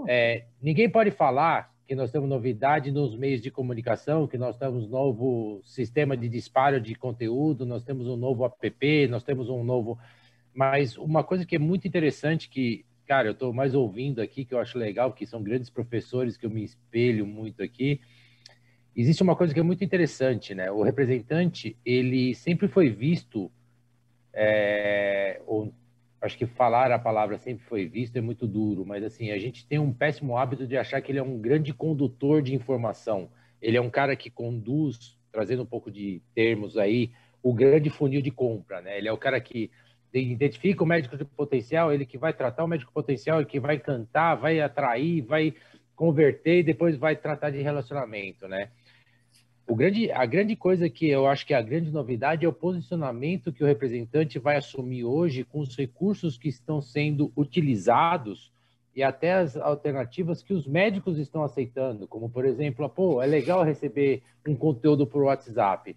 É, ninguém pode falar que nós temos novidade nos meios de comunicação, que nós temos novo sistema de disparo de conteúdo, nós temos um novo app, nós temos um novo. Mas uma coisa que é muito interessante, que, cara, eu estou mais ouvindo aqui, que eu acho legal, que são grandes professores que eu me espelho muito aqui. Existe uma coisa que é muito interessante, né? O representante, ele sempre foi visto, é, ou acho que falar a palavra sempre foi visto é muito duro, mas assim, a gente tem um péssimo hábito de achar que ele é um grande condutor de informação. Ele é um cara que conduz, trazendo um pouco de termos aí, o grande funil de compra, né? Ele é o cara que identifica o médico de potencial, ele que vai tratar o médico potencial, ele que vai cantar, vai atrair, vai converter e depois vai tratar de relacionamento, né? O grande, a grande coisa que eu acho que é a grande novidade é o posicionamento que o representante vai assumir hoje com os recursos que estão sendo utilizados e até as alternativas que os médicos estão aceitando, como por exemplo, pô, é legal receber um conteúdo por WhatsApp.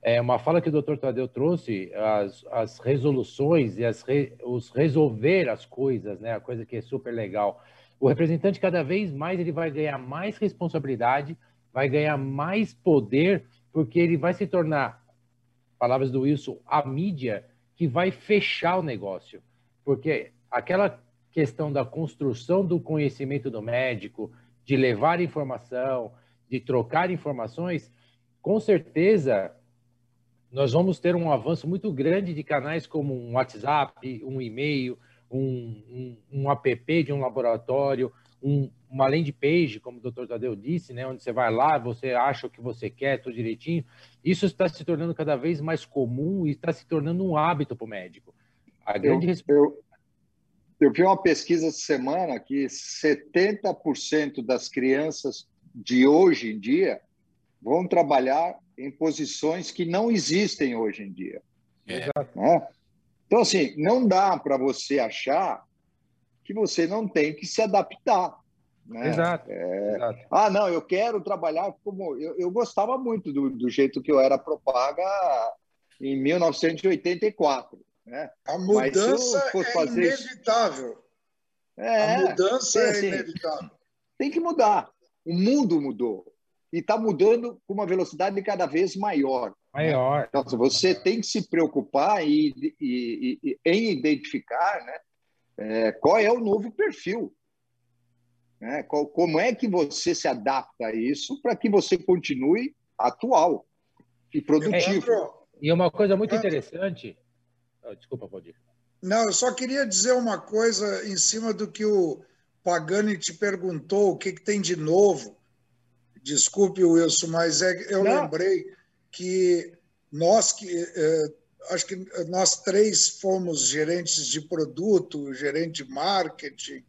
É uma fala que o Dr. Tadeu trouxe, as, as resoluções e as re, os resolver as coisas, né? A coisa que é super legal. O representante cada vez mais ele vai ganhar mais responsabilidade vai ganhar mais poder, porque ele vai se tornar, palavras do Wilson, a mídia que vai fechar o negócio. Porque aquela questão da construção do conhecimento do médico, de levar informação, de trocar informações, com certeza nós vamos ter um avanço muito grande de canais como um WhatsApp, um e-mail, um, um, um app de um laboratório, um, uma landing page, como o doutor Tadeu disse, né, onde você vai lá, você acha o que você quer, tudo direitinho. Isso está se tornando cada vez mais comum e está se tornando um hábito para o médico. A grande eu, eu, eu vi uma pesquisa essa semana que 70% das crianças de hoje em dia vão trabalhar em posições que não existem hoje em dia. É. Né? Então, assim, não dá para você achar que você não tem que se adaptar. Né? Exato, é... Exato. Ah, não, eu quero trabalhar como. Eu, eu gostava muito do, do, jeito que eu era propaga em 1984. Né? A mudança é fazer... inevitável. É, a mudança é, assim, inevitável. Tem que mudar. O mundo mudou. E está mudando com uma velocidade cada vez maior. Maior. Então, você tem que se preocupar e, e, e, em identificar né, é, qual é o novo perfil. Né? Como é que você se adapta a isso para que você continue atual e produtivo. É, e uma coisa muito interessante. Oh, desculpa, Valdir. Não, eu só queria dizer uma coisa em cima do que o Pagani te perguntou, o que, que tem de novo. Desculpe, Wilson, mas é, eu Não. lembrei que nós que eh, acho que nós três fomos gerentes de produto, gerente de marketing.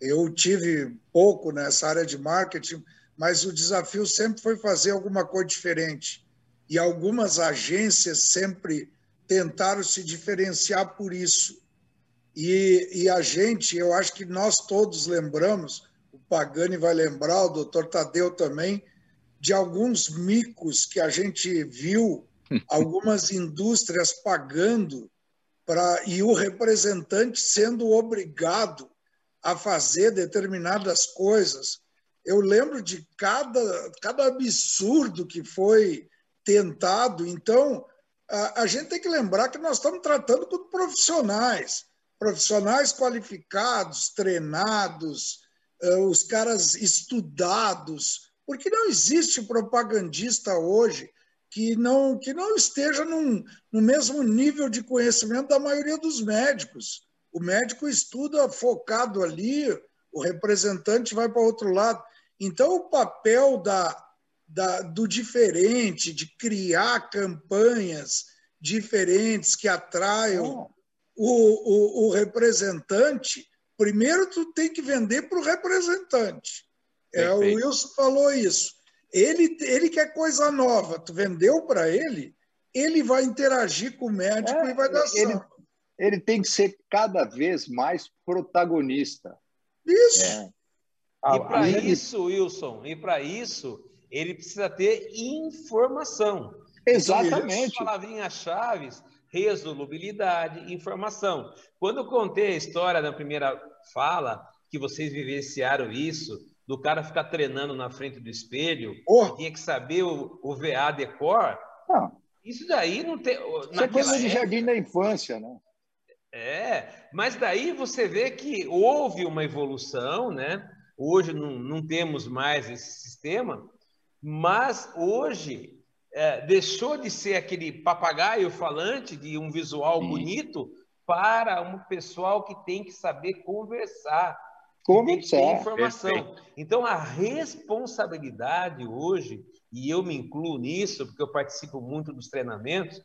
Eu tive pouco nessa área de marketing, mas o desafio sempre foi fazer alguma coisa diferente. E algumas agências sempre tentaram se diferenciar por isso. E, e a gente, eu acho que nós todos lembramos, o Pagani vai lembrar, o doutor Tadeu também, de alguns micos que a gente viu algumas indústrias pagando para e o representante sendo obrigado a fazer determinadas coisas. Eu lembro de cada, cada absurdo que foi tentado. Então, a, a gente tem que lembrar que nós estamos tratando com profissionais, profissionais qualificados, treinados, uh, os caras estudados, porque não existe propagandista hoje que não, que não esteja num, no mesmo nível de conhecimento da maioria dos médicos. O médico estuda focado ali, o representante vai para outro lado. Então, o papel da, da, do diferente, de criar campanhas diferentes que atraiam o, o, o representante, primeiro tu tem que vender para o representante. É, o Wilson falou isso. Ele, ele quer coisa nova, tu vendeu para ele, ele vai interagir com o médico é, e vai dar ele, ele tem que ser cada vez mais protagonista. Isso. É. E para isso, Wilson, e para isso, ele precisa ter informação. Exatamente. Então, palavrinhas-chave, resolubilidade, informação. Quando eu contei a história na primeira fala, que vocês vivenciaram isso, do cara ficar treinando na frente do espelho, oh. tinha que saber o, o VA decor. Não. Isso daí não tem. Isso é coisa de jardim da infância, né? É, mas daí você vê que houve uma evolução, né? Hoje não, não temos mais esse sistema, mas hoje é, deixou de ser aquele papagaio falante de um visual Sim. bonito para um pessoal que tem que saber conversar Conversar. informação. Perfeito. Então, a responsabilidade hoje, e eu me incluo nisso, porque eu participo muito dos treinamentos,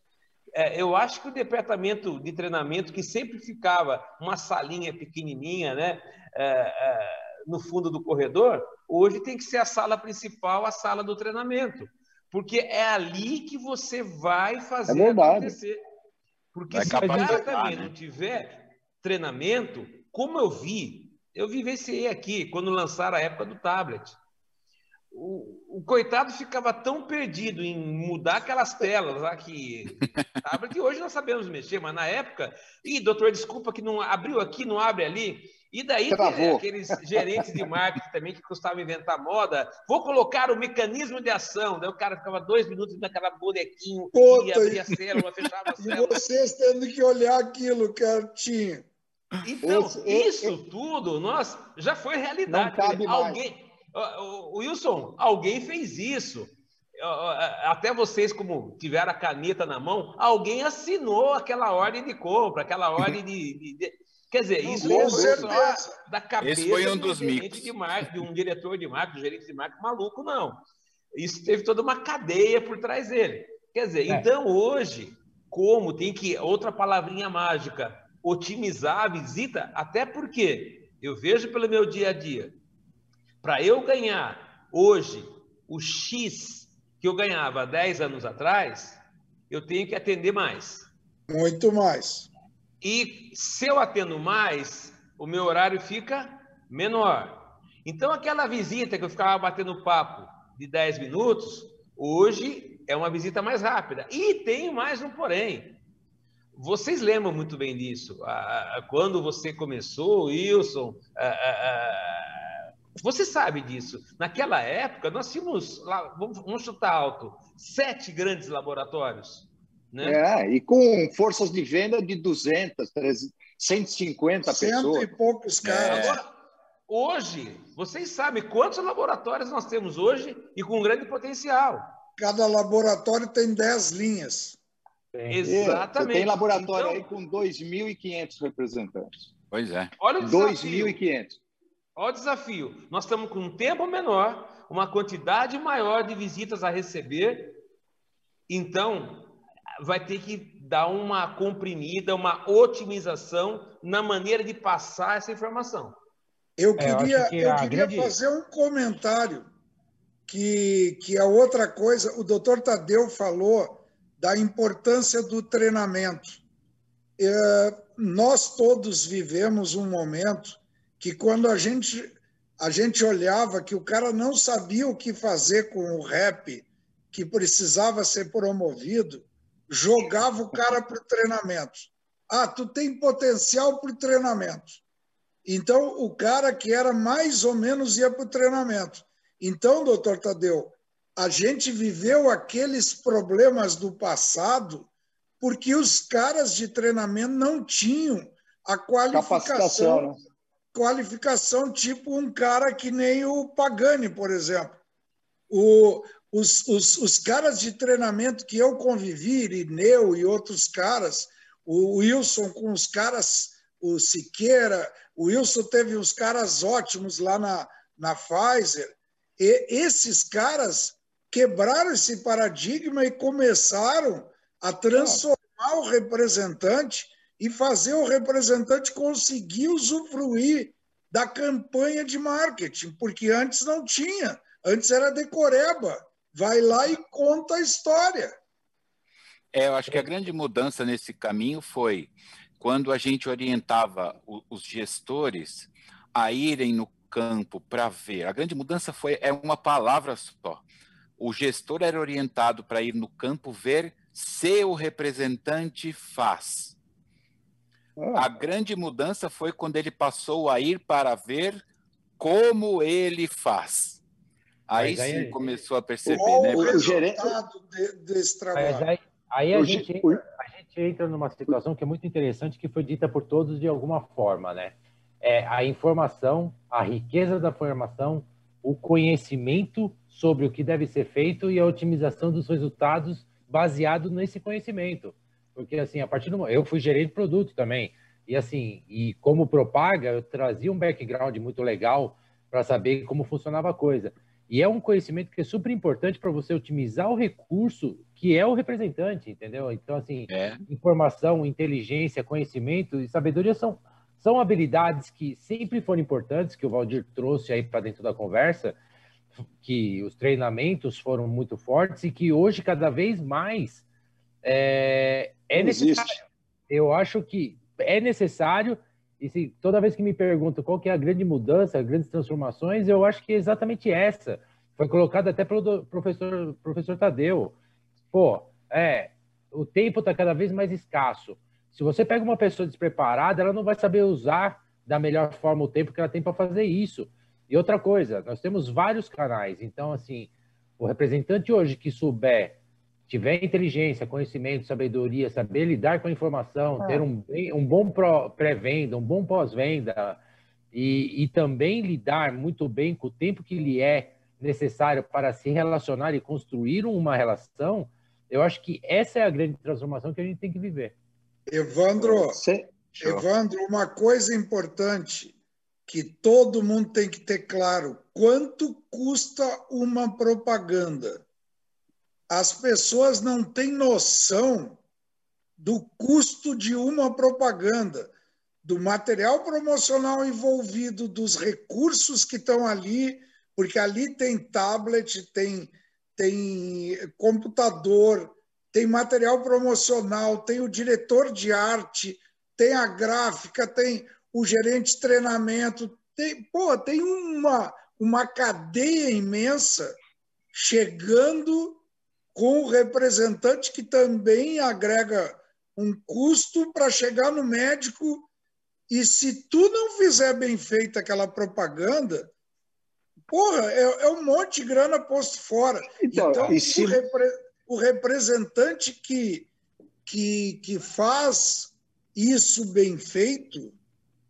é, eu acho que o departamento de treinamento, que sempre ficava uma salinha pequenininha, né, é, é, no fundo do corredor, hoje tem que ser a sala principal, a sala do treinamento. Porque é ali que você vai fazer é acontecer. Porque vai se o cara também né? não tiver treinamento, como eu vi eu vivenciei aqui, quando lançaram a época do tablet. O, o, coitado ficava tão perdido em mudar aquelas telas lá que tablet hoje nós sabemos mexer, mas na época, e doutor, desculpa que não abriu aqui, não abre ali. E daí aqueles gerentes de marketing também que custavam inventar moda, vou colocar o mecanismo de ação. Daí o cara ficava dois minutos naquela bonequinho, e abria a célula, fechava a célula. E vocês tendo que olhar aquilo, tinha. Então, esse, isso esse, tudo nós, já foi realidade. Não cabe alguém, o Wilson, alguém fez isso. Até vocês, como tiveram a caneta na mão, alguém assinou aquela ordem de compra, aquela ordem de, de, de... Quer dizer, isso certeza. só da cabeça Esse foi um de dos gerente mitos. de marketing, de um diretor de marketing, um gerente de marketing maluco, não. Isso teve toda uma cadeia por trás dele. Quer dizer, É. então hoje, como tem que, outra palavrinha mágica, otimizar a visita, até porque eu vejo pelo meu dia a dia, para eu ganhar hoje o X que eu ganhava há 10 anos atrás, eu tenho que atender mais. Muito mais. E se eu atendo mais, o meu horário fica menor. Então, aquela visita que eu ficava batendo papo de 10 minutos, hoje é uma visita mais rápida. E tem mais um porém. Vocês lembram muito bem disso. Ah, ah, Quando você começou, Wilson, ah, você sabe disso. Naquela época, nós tínhamos, lá, vamos, vamos chutar alto, sete grandes laboratórios. Né? É, e com forças de venda de 200, 300, 150 Cento pessoas. e poucos caras. Agora, hoje, vocês sabem quantos laboratórios nós temos hoje e com grande potencial. Cada laboratório tem 10 linhas. Tem. Exatamente. Tem laboratório Então, aí com 2.500 representantes. Pois é. Olha o desafio. 2.500. Olha o desafio. Nós estamos com um tempo menor, uma quantidade maior de visitas a receber. Então, vai ter que dar uma comprimida, uma otimização na maneira de passar essa informação. Eu É, eu queria, que eu queria grande- fazer um comentário que, que é outra coisa. O doutor Tadeu falou da importância do treinamento. É, nós todos vivemos um momento que quando a gente, a gente olhava que o cara não sabia o que fazer com o rap, que precisava ser promovido, jogava o cara para o treinamento. Ah, tu tem potencial para o treinamento. Então, o cara que era mais ou menos ia para o treinamento. Então, doutor Tadeu, a gente viveu aqueles problemas do passado porque os caras de treinamento não tinham a qualificação, Capacitação, né? Qualificação tipo um cara que nem o Pagani, por exemplo. O, os, os, os caras de treinamento que eu convivi, Irineu e outros caras, o Wilson com os caras, o Siqueira, o Wilson teve uns caras ótimos lá na, na Pfizer. E esses caras quebraram esse paradigma e começaram a transformar o representante e fazer o representante conseguir usufruir da campanha de marketing, porque antes não tinha, antes era decoreba. Vai lá e conta a história. É, eu acho que a grande mudança nesse caminho foi quando a gente orientava o- os gestores a irem no campo para ver. A grande mudança foi é uma palavra só. O gestor era orientado para ir no campo ver se o representante faz. A grande mudança foi quando ele passou a ir para ver como ele faz. Aí Mas aí- sim começou a perceber, Qual né? o O resultado de- desse Mas trabalho? aí, aí a, O gente ge- entra, a gente entra numa situação que é muito interessante, que foi dita por todos de alguma forma, né? É a informação, a riqueza da informação, o conhecimento sobre o que deve ser feito e a otimização dos resultados baseado nesse conhecimento. Porque, assim, a partir do momento... Eu fui gerente de produto também. E, assim, e como propaga, eu trazia um background muito legal para saber como funcionava a coisa. E é um conhecimento que é super importante para você otimizar o recurso que é o representante, entendeu? Então, assim, É. informação, inteligência, conhecimento e sabedoria são, são habilidades que sempre foram importantes, que o Valdir trouxe aí para dentro da conversa, que os treinamentos foram muito fortes e que hoje, cada vez mais, é, é necessário. existe. Eu acho que é necessário, e se, toda vez que me perguntam qual que é a grande mudança, grandes transformações, eu acho que é exatamente essa. Foi colocada até pelo professor, professor Tadeu. Pô, é, o tempo está cada vez mais escasso. Se você pega uma pessoa despreparada, ela não vai saber usar da melhor forma o tempo que ela tem para fazer isso. E outra coisa, nós temos vários canais. Então, assim, o representante hoje que souber, tiver inteligência, conhecimento, sabedoria, saber lidar com a informação, Ah. ter um, um bom pré-venda, um bom pós-venda, e, e também lidar muito bem com o tempo que lhe é necessário para se relacionar e construir uma relação, eu acho que essa é a grande transformação que a gente tem que viver. Evandro. Evandro, uma coisa importante que todo mundo tem que ter claro: quanto custa uma propaganda? As pessoas não têm noção do custo de uma propaganda, do material promocional envolvido, dos recursos que estão ali, porque ali tem tablet, tem, tem computador, tem material promocional, tem o diretor de arte, tem a gráfica, tem o gerente de treinamento, tem, pô, tem uma, uma cadeia imensa chegando com o representante que também agrega um custo para chegar no médico. E se tu não fizer bem feita aquela propaganda, porra, é, é um monte de grana posto fora. Então, então se... o, repre, o, representante que, que, que faz isso bem feito,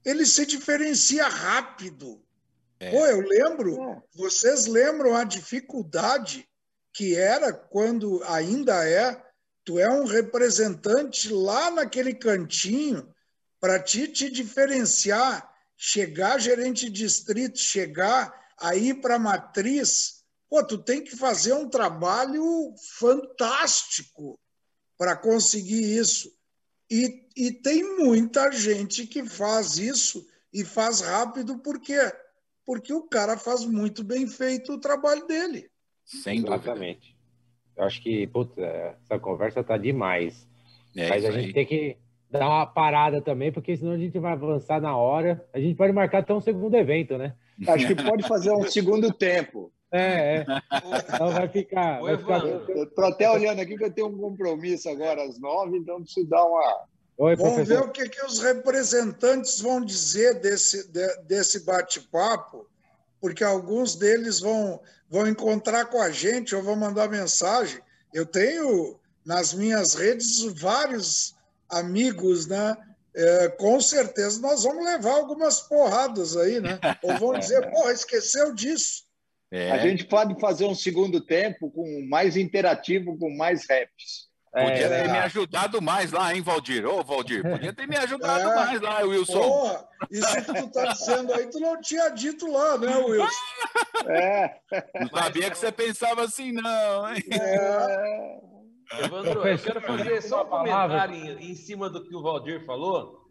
ele se diferencia rápido. É. Pô, eu lembro, é. vocês lembram a dificuldade que era quando ainda é, tu é um representante lá naquele cantinho para te, te diferenciar, chegar gerente de distrito, chegar aí para matriz, pô, tu tem que fazer um trabalho fantástico para conseguir isso. E, e tem muita gente que faz isso e faz rápido, por quê? Porque o cara faz muito bem feito o trabalho dele. Sem dúvida. Exatamente. Eu acho que, putz, essa conversa tá demais. É Mas a gente aí. tem que dar uma parada também, porque senão a gente vai avançar na hora. A gente pode marcar até um segundo evento, né? Acho que pode fazer um segundo tempo. É, é. Então vai ficar. vai ficar... Eu estou até olhando aqui que eu tenho um compromisso agora às nove, então preciso dar uma. Oi, Vamos ver o que, que os representantes vão dizer desse, de, desse bate-papo, porque alguns deles vão, vão encontrar com a gente ou vão mandar mensagem. Eu tenho nas minhas redes vários amigos, né? É, com certeza nós vamos levar algumas porradas aí, né? Ou vão dizer, porra, esqueceu disso. É. A gente pode fazer um segundo tempo com mais interativo, com mais raps. Podia é, ter me ajudado mais lá, hein, Valdir? Ô, Valdir, podia ter me ajudado é, mais lá, Wilson. Porra, isso que tu tá dizendo aí, tu não tinha dito lá, né, Wilson? É. Não sabia que você pensava assim, não, hein? É. Evandro, eu quero fazer só um comentário em, em cima do que o Valdir falou.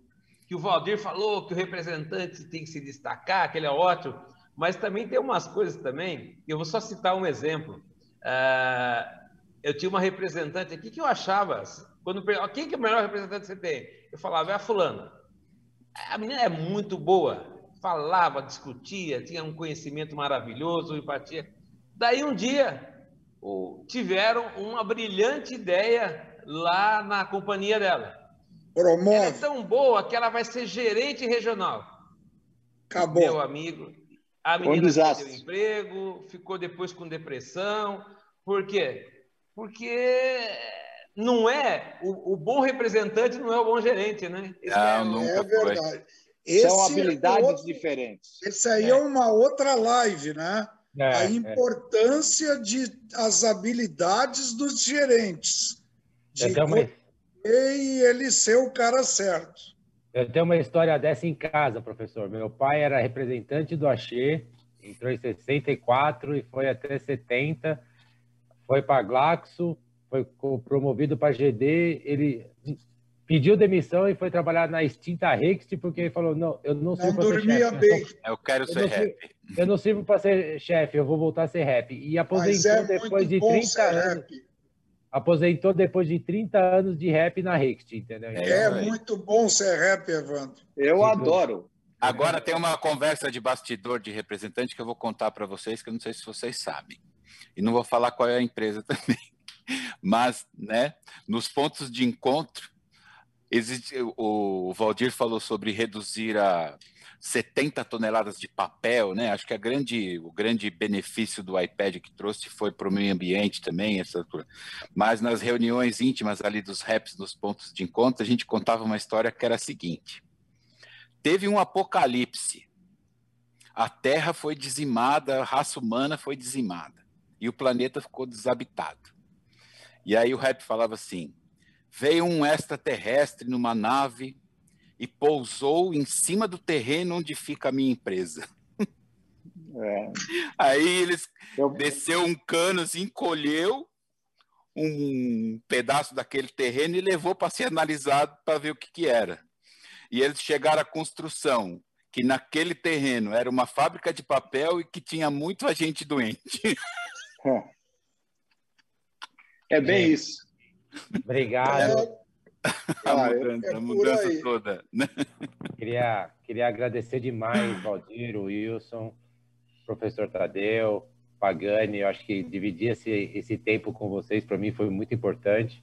Que o Valdir falou que o representante tem que se destacar, que ele é ótimo. Mas também tem umas coisas também, eu vou só citar um exemplo. Uh, eu tinha uma representante aqui que eu achava, quando quem que é o melhor representante que você tem? Eu falava, é a fulana. A menina é muito boa, falava, discutia, tinha um conhecimento maravilhoso, empatia. Daí um dia tiveram uma brilhante ideia lá na companhia dela. Promove. Ela é tão boa que ela vai ser gerente regional. Acabou. Meu amigo, a menina perdeu emprego, ficou depois com depressão. Por quê? Porque não é o, o bom representante não é o bom gerente, né? não, é, é verdade. São habilidades é outro, diferentes. Esse aí é. é. uma outra live, né? É, a é. importância de as habilidades dos gerentes. De uma... e ele ser o cara certo. Eu tenho uma história dessa em casa, professor. Meu pai era representante do Axê, entrou em 64 e foi até 70, foi para Glaxo, foi promovido para GD, ele pediu demissão e foi trabalhar na extinta Rext porque ele falou, não, eu não sirvo para ser chefe. Bem. Eu quero ser rap. Eu não sirvo para ser chefe, eu vou voltar a ser rap. E aposentou é depois de 30 anos. Rap aposentou depois de 30 anos de rap na Rext, entendeu? É, é muito bom ser rap, Evandro. Eu adoro. Agora tem uma conversa de bastidor de representante que eu vou contar para vocês, que eu não sei se vocês sabem. E não vou falar qual é a empresa também. Mas, né, nos pontos de encontro, existe, o Valdir falou sobre reduzir a 70 toneladas de papel, né? Acho que a grande, o grande benefício do iPad que trouxe foi para o meio ambiente também, essa Mas nas reuniões íntimas ali dos raps, nos pontos de encontro, a gente contava uma história que era a seguinte: teve um apocalipse, a Terra foi dizimada, a raça humana foi dizimada e o planeta ficou desabitado. E aí o rap falava assim: veio um extraterrestre numa nave e pousou em cima do terreno onde fica a minha empresa. É. Aí eles Eu... desceu um cano, assim, encolheu um pedaço daquele terreno e levou para ser analisado para ver o que, que era. E eles chegaram à construção que naquele terreno era uma fábrica de papel e que tinha muito agente doente. É bem é. isso. Obrigado. É. A mudança, é, a mudança toda. Né? Queria, queria agradecer demais, Valdir, Wilson, professor Tadeu, Pagani. Eu acho que dividir esse, esse tempo com vocês, para mim, foi muito importante.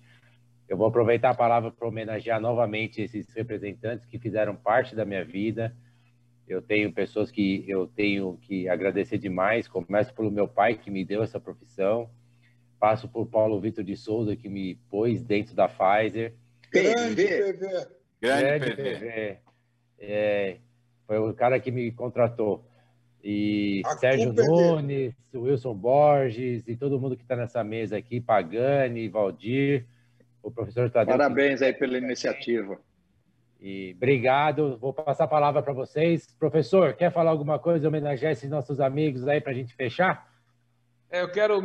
Eu vou aproveitar a palavra para homenagear novamente esses representantes que fizeram parte da minha vida. Eu tenho pessoas que eu tenho que agradecer demais. Começo pelo meu pai, que me deu essa profissão. Passo por Paulo Vitor de Souza, que me pôs dentro da Pfizer. Grande PV. Grande PV. É, foi o cara que me contratou. E A Sérgio é Nunes, Wilson Borges e todo mundo que está nessa mesa aqui, Pagani, Valdir, o professor Tadeu. Parabéns aí pela iniciativa. E obrigado. Vou passar a palavra para vocês. Professor, quer falar alguma coisa, homenagear esses nossos amigos aí para a gente fechar? É, eu quero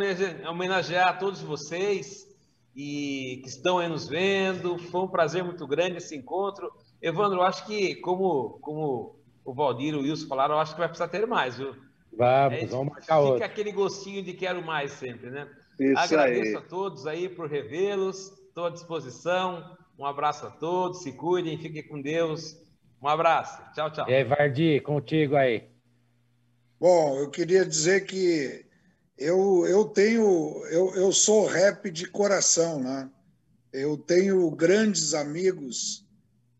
homenagear todos vocês e que estão aí nos vendo. Foi um prazer muito grande esse encontro. Evandro, eu acho que, como, como o Valdir e o Wilson falaram, eu acho que vai precisar ter mais, viu? Vamos, é, vamos marcar fica outro. aquele gostinho de quero mais sempre, né? Isso Agradeço aí. a todos aí por revê-los, estou à disposição. Um abraço a todos, se cuidem, fiquem com Deus. Um abraço, tchau, tchau. E aí, Vardi, contigo aí. Bom, eu queria dizer que eu, eu tenho, eu, eu sou rap de coração, né? Eu tenho grandes amigos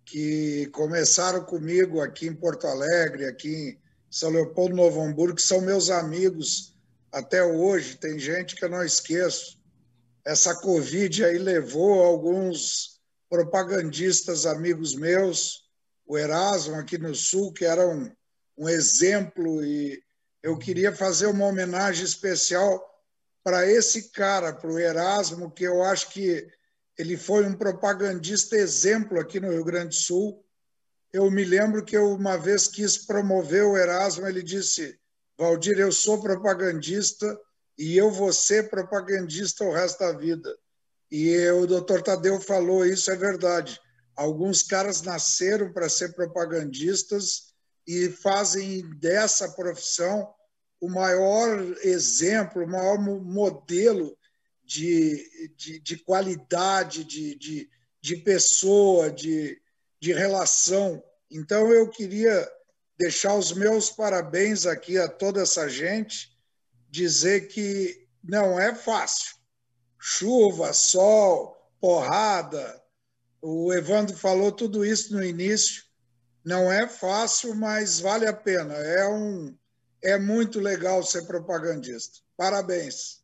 que começaram comigo aqui em Porto Alegre, aqui em São Leopoldo Novo Hamburgo, que são meus amigos até hoje. Tem gente que eu não esqueço. Essa Covid aí levou alguns propagandistas amigos meus, o Erasmo aqui no Sul, que era um, um exemplo e eu queria fazer uma homenagem especial para esse cara, para o Erasmo, que eu acho que ele foi um propagandista exemplo aqui no Rio Grande do Sul. Eu me lembro que eu uma vez quis promover o Erasmo, ele disse: Valdir, eu sou propagandista e eu vou ser propagandista o resto da vida. E o doutor Tadeu falou, isso é verdade. Alguns caras nasceram para ser propagandistas e fazem dessa profissão o maior exemplo, o maior modelo de, de, de qualidade, de, de, de pessoa, de, de relação. Então, eu queria deixar os meus parabéns aqui a toda essa gente, dizer que não é fácil. Chuva, sol, porrada. O Evandro falou tudo isso no início não é fácil, mas vale a pena. É, um, é muito legal ser propagandista. Parabéns.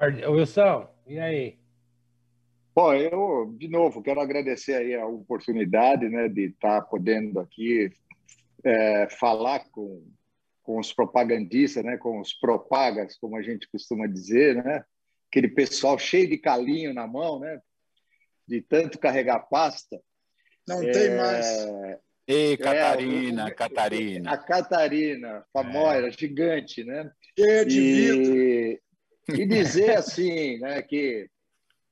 Wilson, e aí? Bom, eu, de novo, quero agradecer aí a oportunidade né, de estar podendo aqui é, falar com, com os propagandistas, né, com os propagas, como a gente costuma dizer, né? Aquele pessoal cheio de calinho na mão, né? de tanto carregar pasta. Não é... tem mais. Ei, Catarina, é, Catarina. A Catarina, famosa, é. gigante, né? É de e, e dizer assim, né, que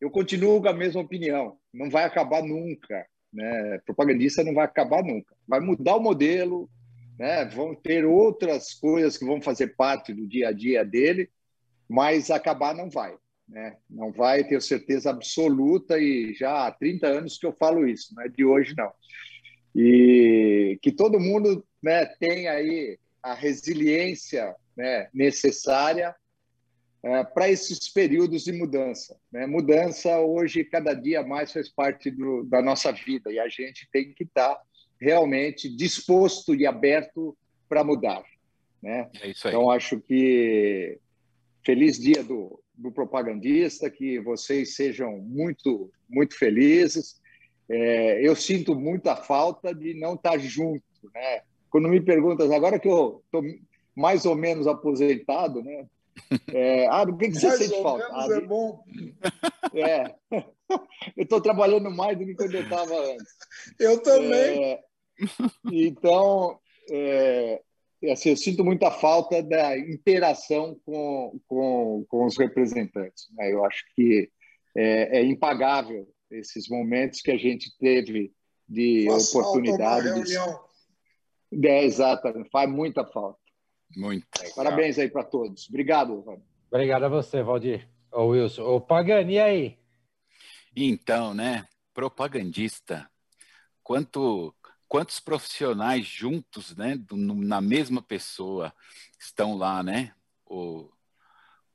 eu continuo com a mesma opinião. Não vai acabar nunca, né? Propagandista não vai acabar nunca. Vai mudar o modelo, né? Vão ter outras coisas que vão fazer parte do dia a dia dele, mas acabar não vai. Né? Não vai ter certeza absoluta e já há 30 anos que eu falo isso, não é de hoje não. E que todo mundo né, tenha aí a resiliência né, necessária é, para esses períodos de mudança. Né? Mudança hoje cada dia mais faz parte do, da nossa vida e a gente tem que estar tá realmente disposto e aberto para mudar. Né? É isso aí. Então acho que feliz dia do, do propagandista, que vocês sejam muito, muito felizes. É, eu sinto muita falta de não estar junto, né? Quando me perguntas, agora que eu estou mais ou menos aposentado, né? É, ah, do que, que você Mais sente falta? Ah, é bom. é. Eu estou trabalhando mais do que quando eu estava antes. Eu também. É, então, é, assim, eu sinto muita falta da interação com, com, com os representantes. né? Eu acho que é, é impagável esses momentos que a gente teve de Faz falta uma oportunidade. de-. É, exato, faz muita falta. Muito. Parabéns aí para todos. Obrigado, Ivan. Obrigado a você, Valdir. Ô, Wilson. Ô, Pagani, e aí? Então, né? Propagandista. Quanto, quantos profissionais juntos, né? do- Na mesma pessoa estão lá, né? O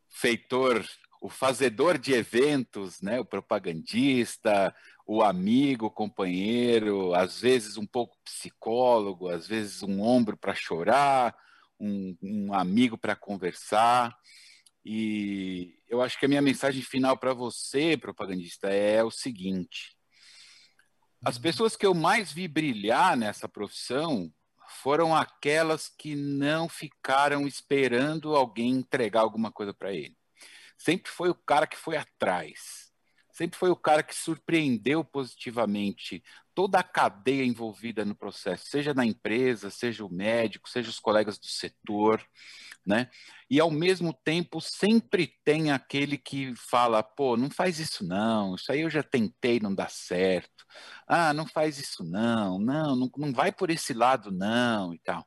feitor, o fazedor de eventos, né? O propagandista, o amigo, o companheiro, às vezes um pouco psicólogo, às vezes um ombro para chorar, um, um amigo para conversar. E eu acho que a minha mensagem final para você, propagandista, é o seguinte: as pessoas que eu mais vi brilhar nessa profissão foram aquelas que não ficaram esperando alguém entregar alguma coisa para ele. Sempre foi o cara que foi atrás. Sempre foi o cara que surpreendeu positivamente toda a cadeia envolvida no processo, seja na empresa, seja o médico, seja os colegas do setor, né? E ao mesmo tempo sempre tem aquele que fala, pô, não faz isso não, isso aí eu já tentei, não dá certo. Ah, não faz isso não, não, não, não vai por esse lado não e tal.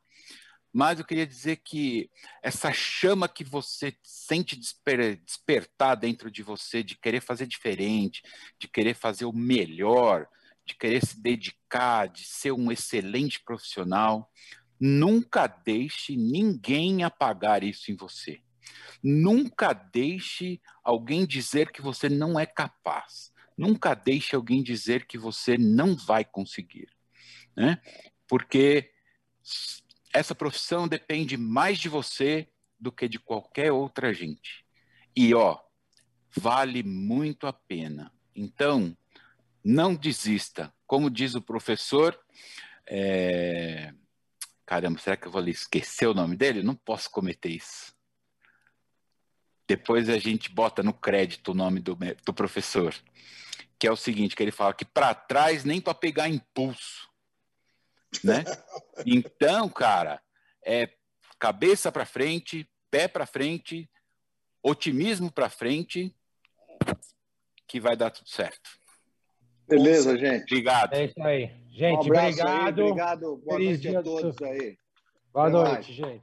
Mas eu queria dizer que essa chama que você sente desper- despertar dentro de você, de querer fazer diferente, de querer fazer o melhor, de querer se dedicar, de ser um excelente profissional, nunca deixe ninguém apagar isso em você. Nunca deixe alguém dizer que você não é capaz. Nunca deixe alguém dizer que você não vai conseguir. Né? Porque essa profissão depende mais de você do que de qualquer outra gente. E ó, vale muito a pena. Então, não desista. Como diz o professor, é... caramba, será que eu vou esquecer o nome dele? Não posso cometer isso. Depois a gente bota no crédito o nome do, do professor, que é o seguinte, que ele fala que para trás nem para pegar impulso, né? Então, cara, é cabeça para frente, pé para frente, otimismo para frente, que vai dar tudo certo. Beleza, gente. Obrigado. É isso aí. Gente, um obrigado. Aí, obrigado. Boa Feliz noite dia a todos do- aí. Boa Até noite, mais. gente.